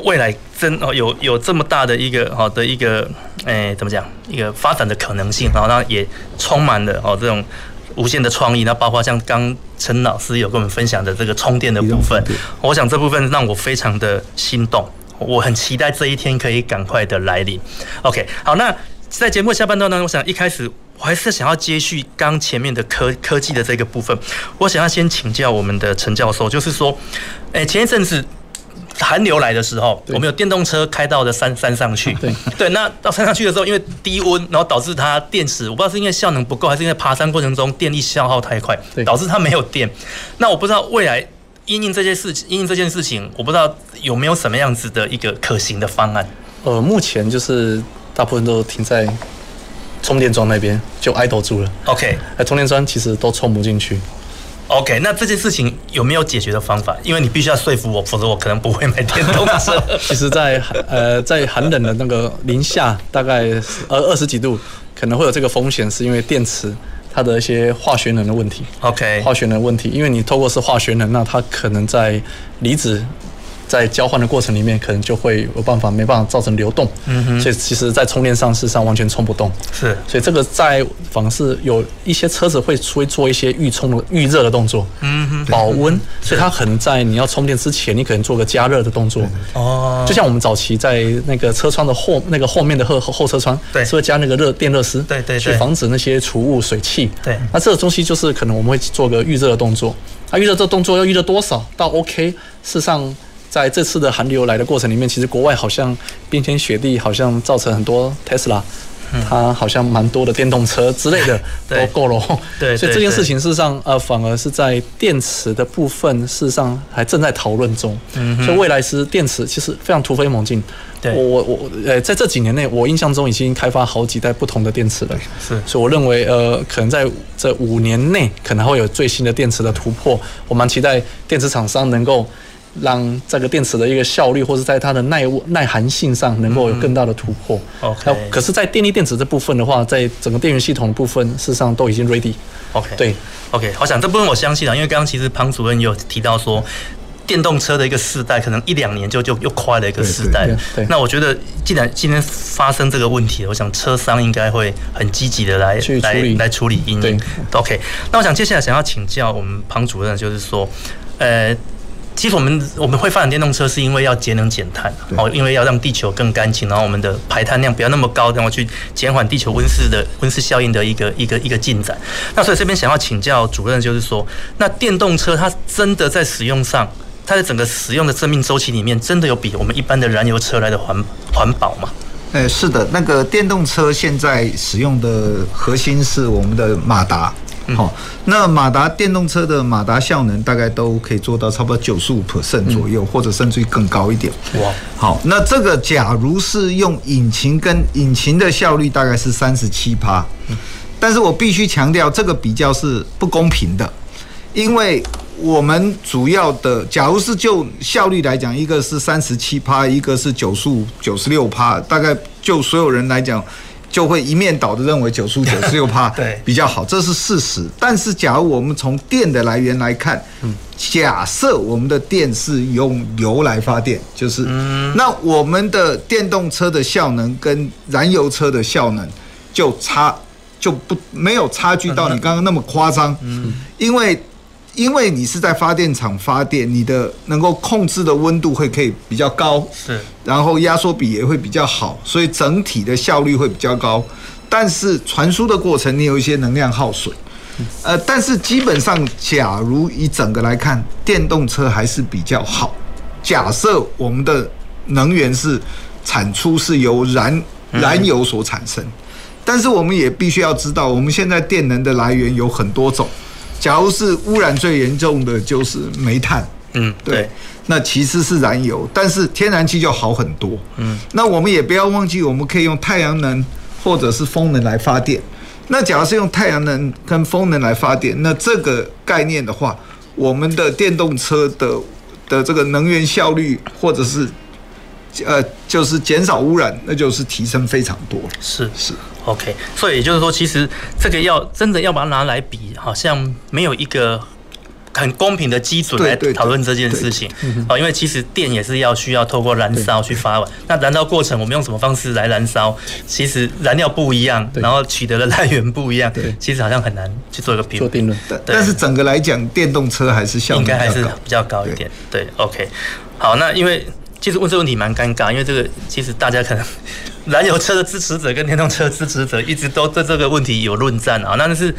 未来真哦有有这么大的一个好的一个诶、欸、怎么讲一个发展的可能性，然后呢也充满了哦这种无限的创意，那包括像刚陈老师有跟我们分享的这个充电的部分，我想这部分让我非常的心动，我很期待这一天可以赶快的来临。OK，好，那在节目下半段呢，我想一开始。我还是想要接续刚前面的科科技的这个部分，我想要先请教我们的陈教授，就是说，诶，前一阵子寒流来的时候，我们有电动车开到的山山上去，对 对，那到山上去的时候，因为低温，然后导致它电池，我不知道是因为效能不够，还是因为爬山过程中电力消耗太快，导致它没有电。那我不知道未来因应这件事情，因应这件事情，我不知道有没有什么样子的一个可行的方案。呃，目前就是大部分都停在。充电桩那边就 idle 住了。OK，那，充电桩其实都充不进去。OK，那这件事情有没有解决的方法？因为你必须要说服我，否则我可能不会买电动车。其实在，在呃，在寒冷的那个零下大概呃二十几度，可能会有这个风险，是因为电池它的一些化学能的问题。OK，化学能问题，因为你透过是化学能，那它可能在离子。在交换的过程里面，可能就会有办法没办法造成流动，嗯哼，所以其实，在充电上事实上完全充不动，是，所以这个在反而是有一些车子会会做一些预充的预热的动作，嗯哼，保温，所以它可能在你要充电之前，你可能做个加热的动作，哦，就像我们早期在那个车窗的后那个后面的后后车窗，对，是会加那个热电热丝，对对，去防止那些储物水汽，对，那这个东西就是可能我们会做个预热的动作，那，预热这个动作要预热多少？到 OK，事实上。在这次的寒流来的过程里面，其实国外好像冰天雪地，好像造成很多 Tesla，它好像蛮多的电动车之类的都够了。对，所以这件事情事实上呃，反而是在电池的部分，事实上还正在讨论中。嗯，所以未来是电池其实非常突飞猛进。对，我我我呃，在这几年内，我印象中已经开发好几代不同的电池了。是，所以我认为呃，可能在这五年内可能会有最新的电池的突破。我蛮期待电池厂商能够。让这个电池的一个效率，或者在它的耐耐寒性上，能够有更大的突破。OK，可是，在电力电池这部分的话，在整个电源系统的部分，事实上都已经 ready。OK，对，OK，好想这部分我相信啊，因为刚刚其实庞主任有提到说，电动车的一个世代，可能一两年就就又快了一个世代。对，那我觉得，既然今天发生这个问题，我想车商应该会很积极的来来来处理因应。OK，那我想接下来想要请教我们庞主任，就是说，呃。其实我们我们会发展电动车，是因为要节能减碳，哦，因为要让地球更干净，然后我们的排碳量不要那么高，然后去减缓地球温室的温室效应的一个一个一个进展。那所以这边想要请教主任，就是说，那电动车它真的在使用上，它的整个使用的生命周期里面，真的有比我们一般的燃油车来的环环保吗？呃、欸，是的，那个电动车现在使用的核心是我们的马达。好，那马达电动车的马达效能大概都可以做到差不多九十五 percent 左右，或者甚至于更高一点。哇，好，那这个假如是用引擎跟引擎的效率大概是三十七趴，但是我必须强调这个比较是不公平的，因为我们主要的假如是就效率来讲，一个是三十七趴，一个是九十五九十六趴，大概就所有人来讲。就会一面倒的认为九十五、九十六趴比较好，这是事实。但是，假如我们从电的来源来看，假设我们的电是用油来发电，就是那我们的电动车的效能跟燃油车的效能就差就不没有差距到你刚刚那么夸张，因为。因为你是在发电厂发电，你的能够控制的温度会可以比较高，是，然后压缩比也会比较好，所以整体的效率会比较高。但是传输的过程，你有一些能量耗损，呃，但是基本上，假如以整个来看，电动车还是比较好。假设我们的能源是产出是由燃燃油所产生，但是我们也必须要知道，我们现在电能的来源有很多种。假如是污染最严重的就是煤炭，嗯，对，那其次是燃油，但是天然气就好很多，嗯，那我们也不要忘记，我们可以用太阳能或者是风能来发电。那假如是用太阳能跟风能来发电，那这个概念的话，我们的电动车的的这个能源效率或者是呃，就是减少污染，那就是提升非常多。是是。OK，所以也就是说，其实这个要真的要把它拿来比，好像没有一个很公平的基准来讨论这件事情。哦，因为其实电也是要需要透过燃烧去发完。那燃烧过程，我们用什么方式来燃烧？其实燃料不一样，然后取得的 来源不一样，其实好像很难去做一个评定论。但是整个来讲，电动车还是效应该还是比较高一点。对，OK，好，那因为。其实问这个问题蛮尴尬，因为这个其实大家可能 燃油车的支持者跟电动车的支持者一直都对这个问题有论战啊。那但是，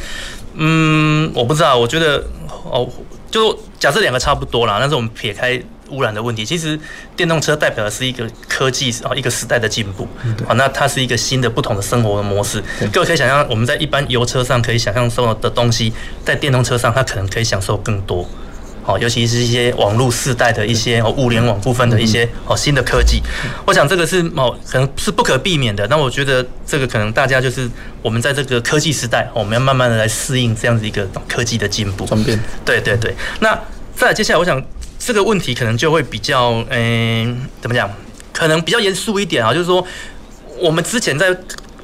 嗯，我不知道，我觉得哦，就假设两个差不多啦，但是我们撇开污染的问题，其实电动车代表的是一个科技啊，一个时代的进步啊。那它是一个新的不同的生活的模式。各位可以想象，我们在一般油车上可以想象受的东西，在电动车上它可能可以享受更多。哦，尤其是一些网络世代的一些哦，物联网部分的一些哦新的科技，我想这个是哦，可能是不可避免的。那我觉得这个可能大家就是我们在这个科技时代，我们要慢慢的来适应这样子一个科技的进步。转变。对对对。那再接下来，我想这个问题可能就会比较嗯、欸，怎么讲？可能比较严肃一点啊，就是说我们之前在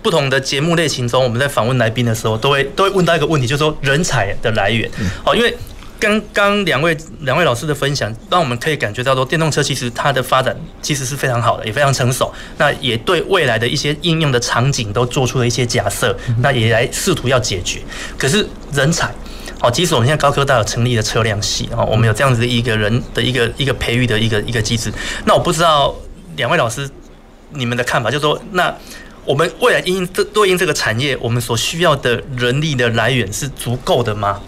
不同的节目类型中，我们在访问来宾的时候，都会都会问到一个问题，就是说人才的来源。哦，因为。刚刚两位两位老师的分享，让我们可以感觉到说，电动车其实它的发展其实是非常好的，也非常成熟。那也对未来的一些应用的场景都做出了一些假设，那也来试图要解决。可是人才，好，即使我们现在高科大有成立的车辆系哦，我们有这样子的一个人的一个一个培育的一个一个机制。那我不知道两位老师你们的看法，就是说，那我们未来因这对应这个产业，我们所需要的人力的来源是足够的吗？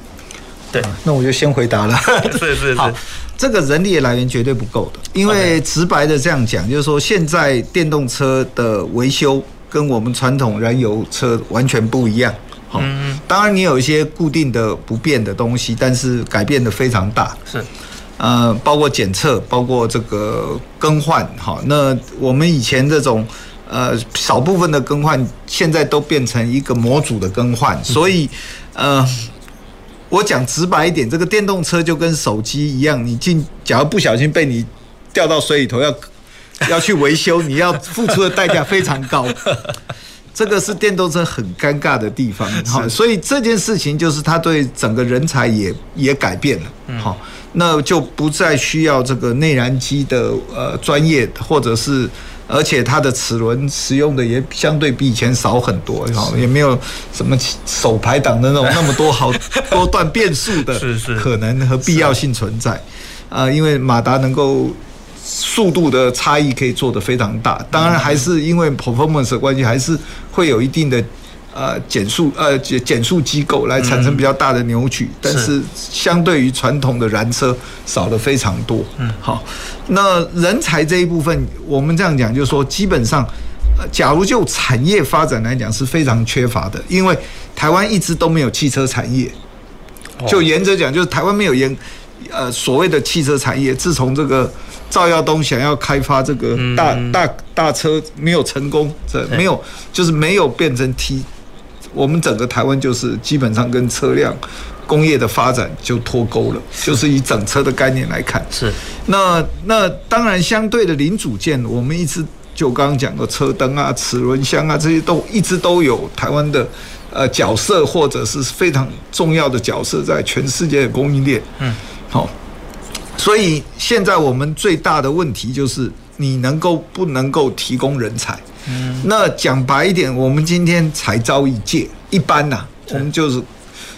对，那我就先回答了。是是是，好，这个人力的来源绝对不够的，因为直白的这样讲，就是说现在电动车的维修跟我们传统燃油车完全不一样。好，当然你有一些固定的不变的东西，但是改变的非常大。是，呃，包括检测，包括这个更换。好，那我们以前这种呃少部分的更换，现在都变成一个模组的更换，所以呃。我讲直白一点，这个电动车就跟手机一样，你进，假如不小心被你掉到水里头，要要去维修，你要付出的代价非常高。这个是电动车很尴尬的地方，好，所以这件事情就是它对整个人才也也改变了，好，那就不再需要这个内燃机的呃专业或者是。而且它的齿轮使用的也相对比以前少很多，哈，也没有什么手排档的那种那么多好 多段变速的可能和必要性存在，啊，因为马达能够速度的差异可以做得非常大，当然还是因为 performance 的关系，还是会有一定的。呃，减速呃减减速机构来产生比较大的扭矩，嗯、但是。相对于传统的燃车少了非常多。嗯，好，那人才这一部分，我们这样讲，就是说，基本上，假如就产业发展来讲是非常缺乏的，因为台湾一直都没有汽车产业。就原则讲，就是台湾没有研呃所谓的汽车产业，自从这个赵耀东想要开发这个大、嗯、大大车没有成功，这没有就是没有变成 T，我们整个台湾就是基本上跟车辆工业的发展就脱钩了，就是以整车的概念来看。是，那那当然相对的零组件，我们一直就刚刚讲的车灯啊、齿轮箱啊这些都一直都有台湾的呃角色，或者是非常重要的角色在全世界的供应链。嗯，好，所以现在我们最大的问题就是你能够不能够提供人才？嗯，那讲白一点，我们今天才招一届，一般呐、啊，我们就是。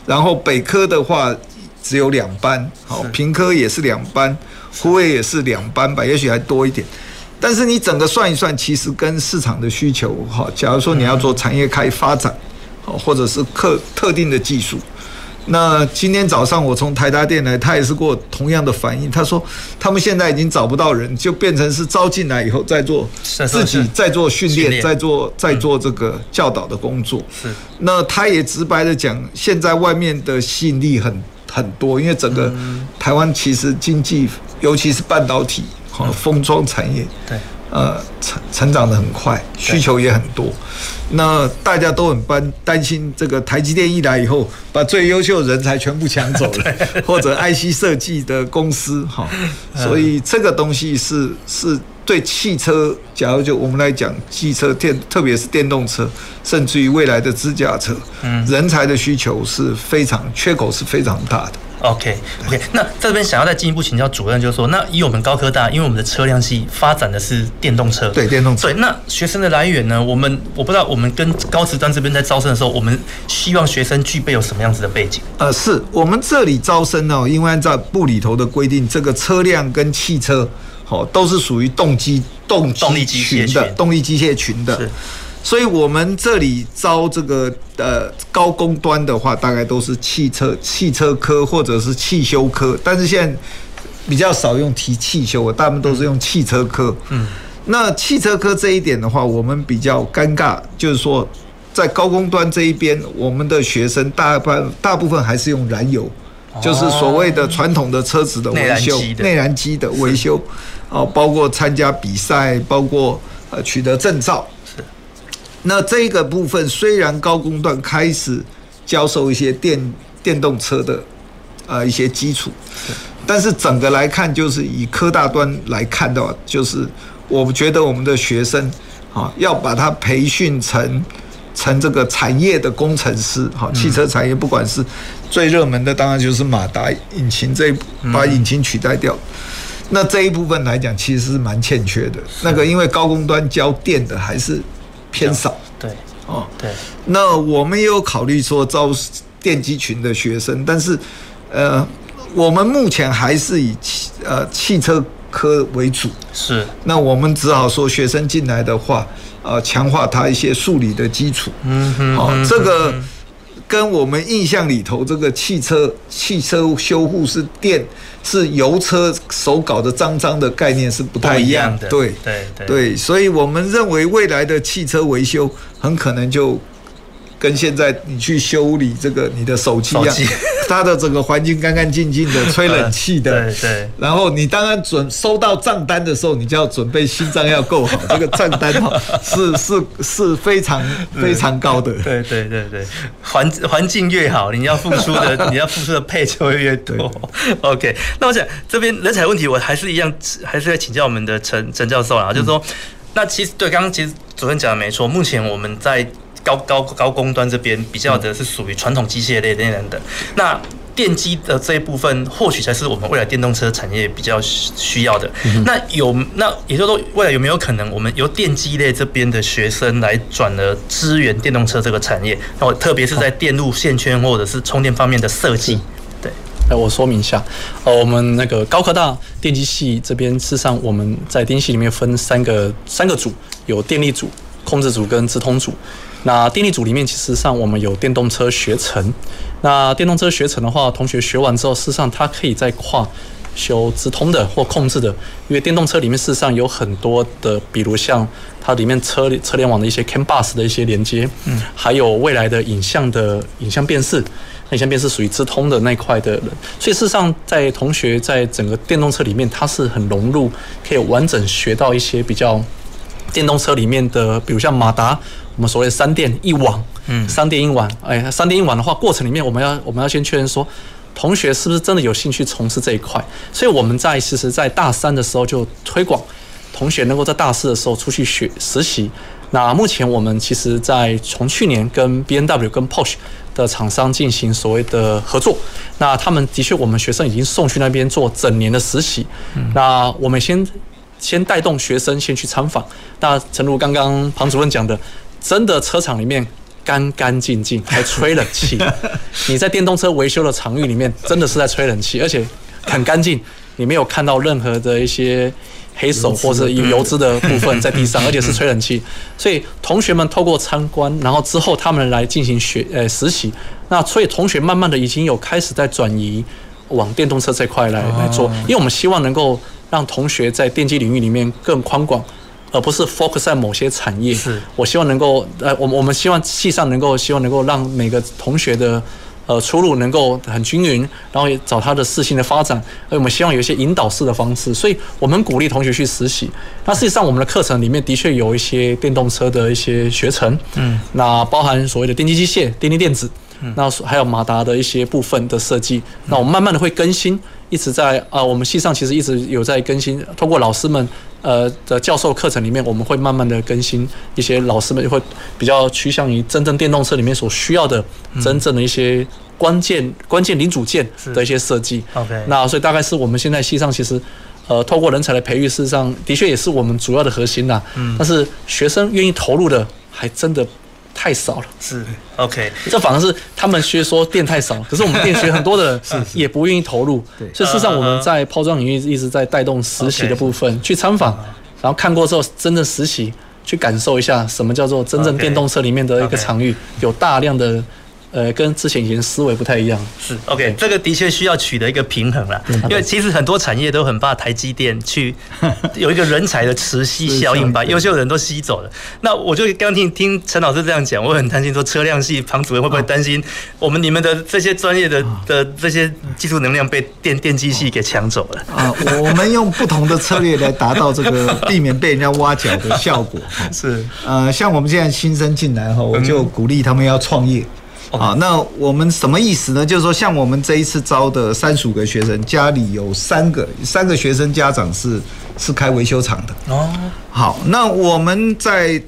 然后北科的话只有两班，好，平科也是两班，虎尾也是两班吧，也许还多一点。但是你整个算一算，其实跟市场的需求，哈，假如说你要做产业开发展，好或者是特特定的技术。那今天早上我从台达电来，他也是给我同样的反应。他说他们现在已经找不到人，就变成是招进来以后再做自己再做训练，再做再做这个教导的工作。是。那他也直白的讲，现在外面的吸引力很很多，因为整个台湾其实经济，尤其是半导体和封装产业，对。呃，成成长的很快，需求也很多。那大家都很担担心，这个台积电一来以后，把最优秀的人才全部抢走了，或者 IC 设计的公司哈。所以这个东西是是对汽车，假如就我们来讲，汽车电，特别是电动车，甚至于未来的自驾车，人才的需求是非常缺口是非常大的。OK OK，那这边想要再进一步请教主任，就是说，那以我们高科大，因为我们的车辆系发展的是电动车，对电动车，对，那学生的来源呢？我们我不知道，我们跟高职专这边在招生的时候，我们希望学生具备有什么样子的背景？呃，是我们这里招生呢，因为按照部里头的规定，这个车辆跟汽车，好，都是属于动机动动力机群的动力机械群的。是。所以，我们这里招这个呃高工端的话，大概都是汽车汽车科或者是汽修科，但是现在比较少用提汽修，大部分都是用汽车科。嗯，那汽车科这一点的话，我们比较尴尬，就是说在高工端这一边，我们的学生大半大部分还是用燃油，就是所谓的传统的车子的维修，内燃机的维修，哦，包括参加比赛，包括呃取得证照。那这个部分虽然高工段开始教授一些电电动车的呃一些基础，但是整个来看，就是以科大端来看的话，就是我觉得我们的学生啊，要把它培训成成这个产业的工程师，好，汽车产业不管是最热门的，当然就是马达引擎这一把引擎取代掉，那这一部分来讲，其实是蛮欠缺的。那个因为高工端教电的还是。偏少，对，哦，对，那我们也有考虑说招电机群的学生，但是，呃，我们目前还是以汽呃汽车科为主，是，那我们只好说学生进来的话，呃，强化他一些数理的基础，嗯哼，好，这个。跟我们印象里头，这个汽车汽车修护是电是油车手搞的脏脏的概念是不太一样的，对对对，所以我们认为未来的汽车维修很可能就。跟现在你去修理这个你的手机一样，它的整个环境干干净净的，吹冷气的，对对。然后你当然准收到账单的时候，你就要准备心脏要够好，这个账单哈是是是非常非常高的。对对对对，环环境越好，你要付出的你要付出的配就会越多。OK，那我想这边人才问题，我还是一样，还是要请教我们的陈陈教授啊，就是说，那其实对刚刚其实主任讲的没错，目前我们在。高高高工端这边比较的是属于传统机械类等等的，那电机的这一部分或许才是我们未来电动车产业比较需要的。那有那也就是说，未来有没有可能我们由电机类这边的学生来转而支援电动车这个产业？那我特别是在电路线圈或者是充电方面的设计。对，来我说明一下，呃，我们那个高科大电机系这边，事实上我们在电机系里面分三个三个组，有电力组、控制组跟直通组。那电力组里面，其实上我们有电动车学程。那电动车学程的话，同学学完之后，事实上他可以再跨修直通的或控制的，因为电动车里面事实上有很多的，比如像它里面车车联网的一些 CAN bus 的一些连接，嗯，还有未来的影像的影像辨识，那你现在是属于直通的那块的人，所以事实上，在同学在整个电动车里面，他是很融入，可以完整学到一些比较电动车里面的，比如像马达，我们所谓的三电一网，嗯，三电一网，哎，三电一网的话，过程里面我们要我们要先确认说，同学是不是真的有兴趣从事这一块，所以我们在其实，在大三的时候就推广，同学能够在大四的时候出去学实习。那目前我们其实，在从去年跟 B N W 跟 Porsche 的厂商进行所谓的合作，那他们的确，我们学生已经送去那边做整年的实习。那我们先先带动学生先去参访。那诚如刚刚庞主任讲的，真的车厂里面干干净净，还吹冷气。你在电动车维修的场域里面，真的是在吹冷气，而且很干净，你没有看到任何的一些。黑手或者有油脂的部分在地上，而且是吹冷气，所以同学们透过参观，然后之后他们来进行学呃实习，那所以同学慢慢的已经有开始在转移往电动车这块来来做，因为我们希望能够让同学在电机领域里面更宽广，而不是 focus 在某些产业。是，我希望能够呃，我们我们希望系上能够希望能够让每个同学的。呃，出路能够很均匀，然后也找他的事情的发展，而我们希望有一些引导式的方式，所以我们鼓励同学去实习。那实际上，我们的课程里面的确有一些电动车的一些学程，嗯，那包含所谓的电机机械、电力电子，嗯，那还有马达的一些部分的设计。那我们慢慢的会更新，一直在啊，我们系上其实一直有在更新，通过老师们。呃的教授课程里面，我们会慢慢的更新一些老师们就会比较趋向于真正电动车里面所需要的真正的一些关键关键零组件的一些设计。OK，那所以大概是我们现在系上其实呃透过人才的培育，事实上的确也是我们主要的核心呐。嗯，但是学生愿意投入的还真的。太少了，是。OK，这反而是他们学说店太少，可是我们店学很多的 也不愿意投入，对，所以事实上我们在包装领域一直在带动实习的部分去参访，然后看过之后真正实习去感受一下什么叫做真正电动车里面的一个场域，有大量的。呃，跟之前以前思维不太一样。是 OK，这个的确需要取得一个平衡啦。因为其实很多产业都很怕台积电去 有一个人才的磁吸效应，把优秀的人都吸走了。那我就刚听听陈老师这样讲，我很担心说车辆系庞主任会不会担心我们你们的这些专业的的这些技术能量被电电机系给抢走了？啊，我们用不同的策略来达到这个避免被人家挖角的效果。是，呃，像我们现在新生进来后，我就鼓励他们要创业。啊，那我们什么意思呢？就是说，像我们这一次招的三十五个学生，家里有三个三个学生家长是是开维修厂的。哦，好，那我们在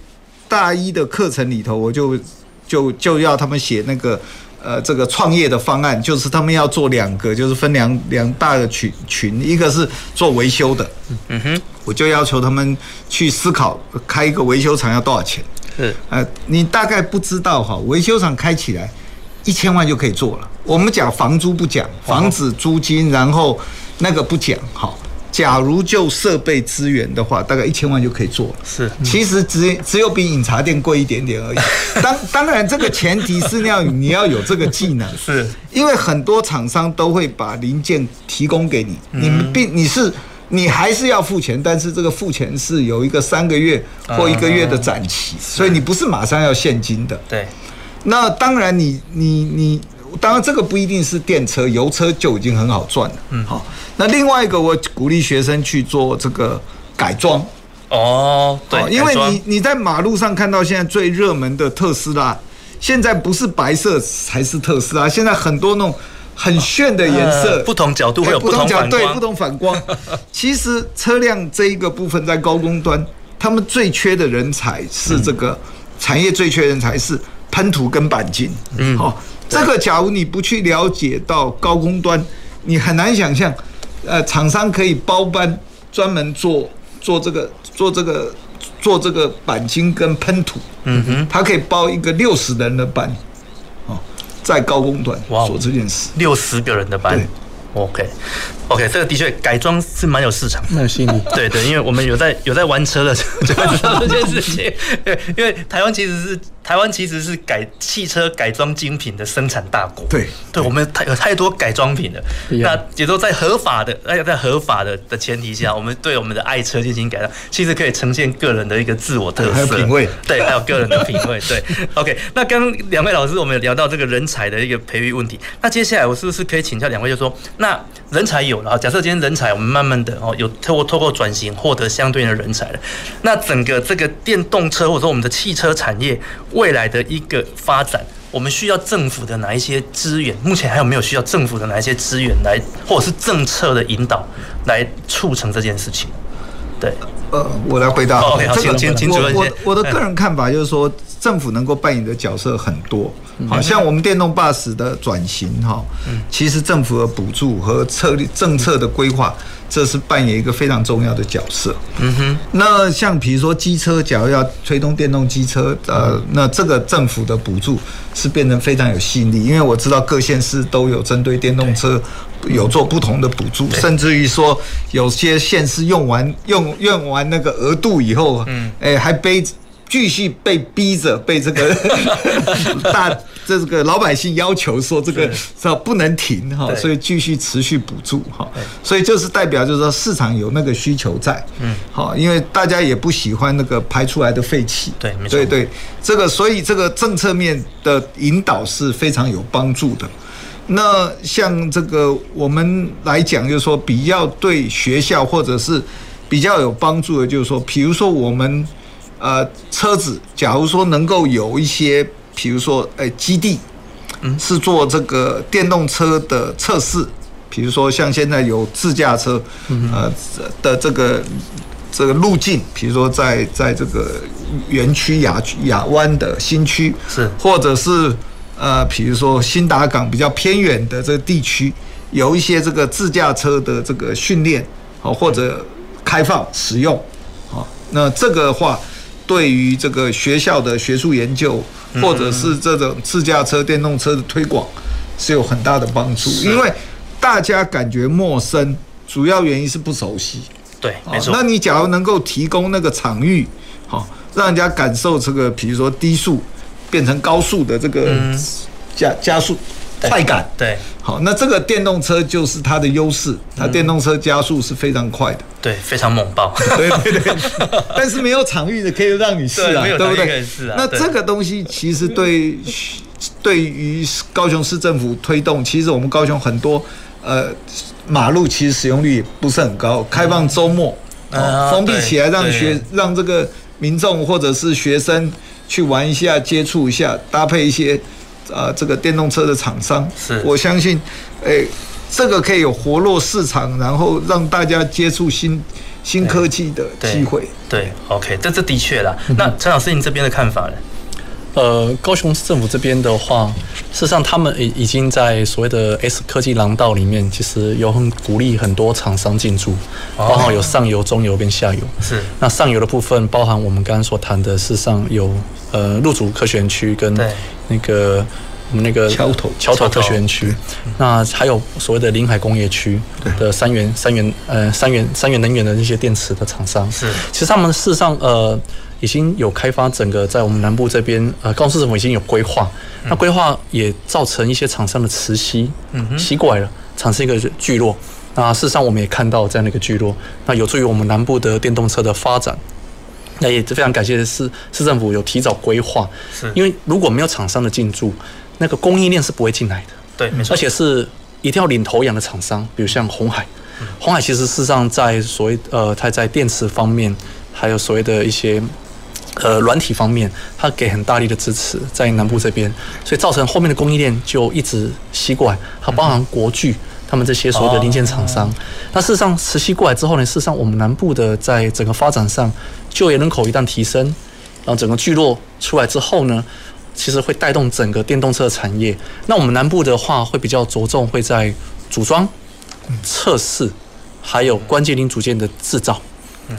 大一的课程里头，我就就就要他们写那个呃这个创业的方案，就是他们要做两个，就是分两两大的群群，一个是做维修的，嗯哼，我就要求他们去思考开一个维修厂要多少钱。是，呃，你大概不知道哈，维修厂开起来一千万就可以做了。我们讲房租不讲，房子租金，然后那个不讲，哈，假如就设备资源的话，大概一千万就可以做了。是，其实只只有比饮茶店贵一点点而已。当当然，这个前提是要你要有这个技能，是因为很多厂商都会把零件提供给你，你们并你是。你还是要付钱，但是这个付钱是有一个三个月或一个月的展期，所以你不是马上要现金的。对，那当然你你你，当然这个不一定是电车，油车就已经很好赚了。嗯，好，那另外一个我鼓励学生去做这个改装。哦，对，因为你你在马路上看到现在最热门的特斯拉，现在不是白色才是特斯拉，现在很多那种。很炫的颜色，不同角度会有不同反光。对，不同反光。其实车辆这一个部分在高工端，他们最缺的人才是这个产业最缺人才是喷涂跟钣金。嗯，好，这个假如你不去了解到高工端，你很难想象，呃，厂商可以包班专门做做这个做这个做这个钣金跟喷涂。嗯哼，他可以包一个六十人的班。在高工端做这件事，六十个人的班，OK，OK，okay, okay, 这个的确改装是蛮有市场，蛮有吸引力。对对，因为我们有在有在玩车的 就会知道这件事情。对，因为台湾其实是。台湾其实是改汽车改装精品的生产大国。对，对，我们太有太多改装品了。那也都在合法的，而且在合法的的前提下，我们对我们的爱车进行改装，其实可以呈现个人的一个自我特色，还有品味。对，还有个人的品味。对，OK。那刚刚两位老师，我们有聊到这个人才的一个培育问题。那接下来我是不是可以请教两位，就说那人才有了，假设今天人才我们慢慢的哦，有透过透过转型获得相对应的人才了，那整个这个电动车或者说我们的汽车产业未来的一个发展，我们需要政府的哪一些资源？目前还有没有需要政府的哪一些资源来，或者是政策的引导来促成这件事情？对，呃，我来回答。哦、OK，好，请请请主任我我的个人看法就是说，政府能够扮演的角色很多。好像我们电动巴士的转型哈，其实政府的补助和策略政策的规划，这是扮演一个非常重要的角色。嗯哼。那像比如说机车，假如要推动电动机车，呃，那这个政府的补助是变成非常有吸引力，因为我知道各县市都有针对电动车有做不同的补助，甚至于说有些县市用完用用完那个额度以后，嗯，哎，还背。继续被逼着被这个 大这个老百姓要求说这个是。不能停哈，所以继续持续补助哈，所以就是代表就是说市场有那个需求在，嗯，好，因为大家也不喜欢那个排出来的废气，对，没错，对对，这个所以这个政策面的引导是非常有帮助的。那像这个我们来讲，就是说比较对学校或者是比较有帮助的，就是说，比如说我们。呃，车子，假如说能够有一些，比如说，哎，基地，嗯，是做这个电动车的测试，比如说像现在有自驾车，呃的这个这个路径，比如说在在这个园区亚亚湾的新区，是，或者是呃，比如说新达港比较偏远的这个地区，有一些这个自驾车的这个训练，好，或者开放使用，好，那这个的话。对于这个学校的学术研究，或者是这种自驾车、电动车的推广，是有很大的帮助。因为大家感觉陌生，主要原因是不熟悉。对，没错。那你假如能够提供那个场域，好，让人家感受这个，比如说低速变成高速的这个加加速。快感。对，好，那这个电动车就是它的优势，它电动车加速是非常快的，对，非常猛爆，对对对，但是没有场域的可以让你试啊，对不对？那这个东西其实对对于高雄市政府推动，其实我们高雄很多呃马路其实使用率不是很高，开放周末封闭起来，让学让这个民众或者是学生去玩一下，接触一下，搭配一些。啊，这个电动车的厂商，是我相信，诶，这个可以有活络市场，然后让大家接触新新科技的机会。对，对，OK，这这的确啦。那陈老师，您这边的看法呢？呃，高雄市政府这边的话，事实上他们已已经在所谓的 S 科技廊道里面，其实有很鼓励很多厂商进驻，包含有上游、中游跟下游。是。那上游的部分，包含我们刚刚所谈的，事实上有呃陆竹科学园区跟那个我们那个桥头桥头科学园区，那还有所谓的临海工业区的三元三元呃三元三元能源的那些电池的厂商。是。其实他们事实上呃。已经有开发整个在我们南部这边，呃，高雄市政府已经有规划，那规划也造成一些厂商的磁吸，嗯，吸过来了，产生一个聚落。那事实上我们也看到这样的一个聚落，那有助于我们南部的电动车的发展。那也非常感谢市市政府有提早规划，是因为如果没有厂商的进驻，那个供应链是不会进来的。对，没错。而且是一定要领头羊的厂商，比如像红海，红海其实事实上在所谓呃，它在电池方面，还有所谓的一些。呃，软体方面，它给很大力的支持，在南部这边，所以造成后面的供应链就一直吸过来。它包含国巨他们这些所谓的零件厂商。那事实上，慈溪过来之后呢，事实上我们南部的在整个发展上，就业人口一旦提升，然后整个聚落出来之后呢，其实会带动整个电动车产业。那我们南部的话，会比较着重会在组装、测试，还有关键零组件的制造。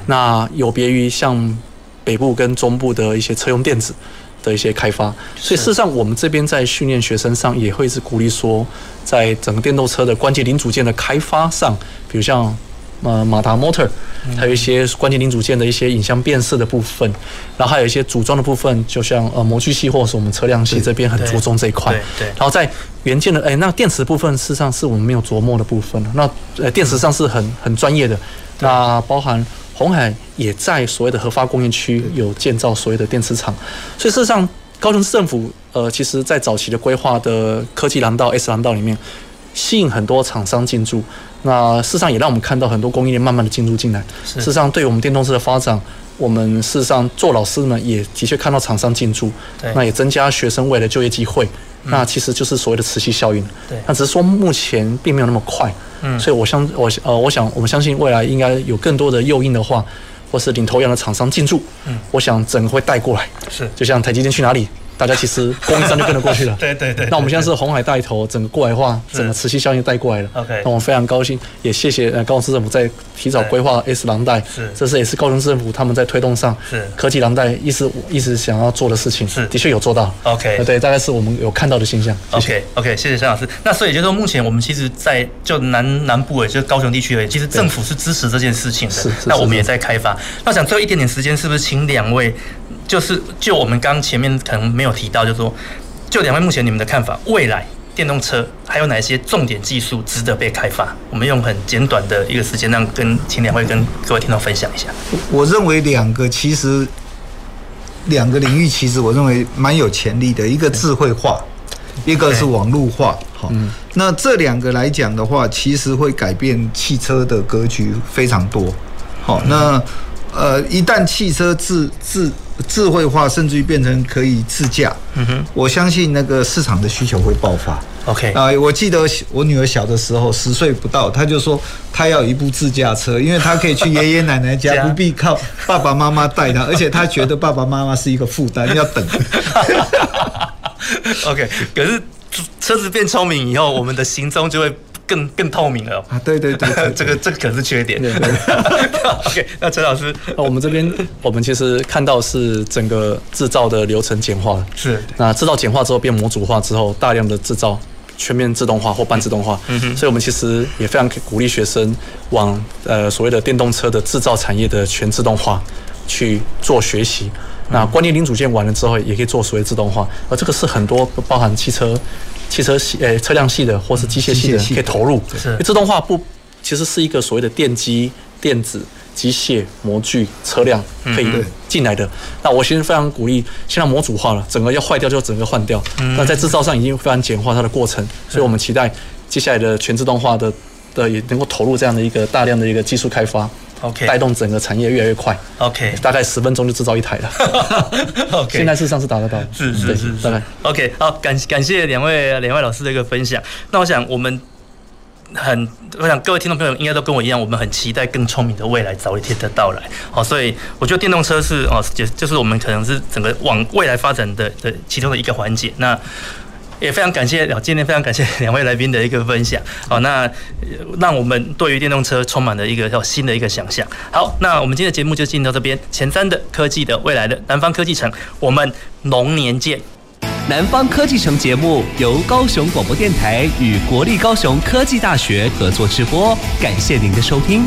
那有别于像。北部跟中部的一些车用电子的一些开发，所以事实上我们这边在训练学生上也会是鼓励说，在整个电动车的关键零组件的开发上，比如像呃马达 motor，还有一些关键零组件的一些影像辨识的部分，然后还有一些组装的部分，就像呃模具系或者是我们车辆系这边很着重这一块。对。然后在元件的哎，那电池部分事实上是我们没有琢磨的部分。那呃电池上是很很专业的，那包含红海也在所谓的核发工业区有建造所谓的电池厂，所以事实上高雄市政府呃其实在早期的规划的科技廊道 S 廊道里面。吸引很多厂商进驻，那事实上也让我们看到很多供应链慢慢的进入进来。事实上，对于我们电动车的发展，我们事实上做老师呢，也的确看到厂商进驻，那也增加学生未来就业机会。那其实就是所谓的磁吸效应。对，那只是说目前并没有那么快。嗯，所以我相我呃，我想我们相信未来应该有更多的诱因的话，或是领头羊的厂商进驻。嗯，我想整个会带过来。是，就像台积电去哪里？大家其实供应商就跟着过去了。对对对。那我们现在是红海带头，整个过来的话，整个磁吸效应带过来了。OK。那我们非常高兴，也谢谢呃高雄市政府在提早规划 S 廊带。是。这是也是高雄市政府他们在推动上。是。科技廊带一直一直想要做的事情。是。的确有做到。OK。对，大概是我们有看到的现象。OK OK，谢谢萧老师。那所以就是说，目前我们其实，在就南南部诶，就是高雄地区诶，其实政府是支持这件事情的。是。那我们也在开发。那想最后一点点时间，是不是请两位？就是就我们刚前面可能没有提到，就是说，就两位目前你们的看法，未来电动车还有哪些重点技术值得被开发？我们用很简短的一个时间，让跟请两位跟各位听众分享一下。我认为两个其实两个领域其实我认为蛮有潜力的，一个智慧化，一个是网络化。好，那这两个来讲的话，其实会改变汽车的格局非常多。好，那呃，一旦汽车自自智慧化，甚至于变成可以自驾。嗯哼，我相信那个市场的需求会爆发。OK 啊，我记得我女儿小的时候，十岁不到，她就说她要一部自驾车，因为她可以去爷爷奶奶 家，不必靠爸爸妈妈带她，而且她觉得爸爸妈妈是一个负担，要等。OK，可是车子变聪明以后，我们的行踪就会。更更透明了啊！对对 对，这个这个可是缺点。OK，那陈老师，我们这边我们其实看到是整个制造的流程简化了。是。那制造简化之后变模组化之后，大量的制造全面自动化或半自动化。嗯哼。所以我们其实也非常鼓励学生往呃所谓的电动车的制造产业的全自动化去做学习。那关键零组件完了之后，也可以做所谓自动化。而这个是很多包含汽车。汽车系诶，车辆系的或是机械系的可以投入。是自动化不，其实是一个所谓的电机、电子、机械、模具、车辆可以进来的。那我其实非常鼓励，现在模组化了，整个要坏掉就整个换掉。那在制造上已经非常简化它的过程，所以我们期待接下来的全自动化的的也能够投入这样的一个大量的一个技术开发。OK，带动整个产业越来越快。OK，大概十分钟就制造一台了。OK，现在事实上是达得到。是是是，大概。OK，好，感感谢两位两位老师的一个分享。那我想我们很，我想各位听众朋友应该都跟我一样，我们很期待更聪明的未来早一天的到来。好，所以我觉得电动车是哦，就就是我们可能是整个往未来发展的的其中的一个环节。那。也非常感谢，今天非常感谢两位来宾的一个分享。好，那让我们对于电动车充满了一个叫新的一个想象。好，那我们今天的节目就进到这边。前瞻的科技的未来的南方科技城，我们龙年见。南方科技城节目由高雄广播电台与国立高雄科技大学合作直播，感谢您的收听。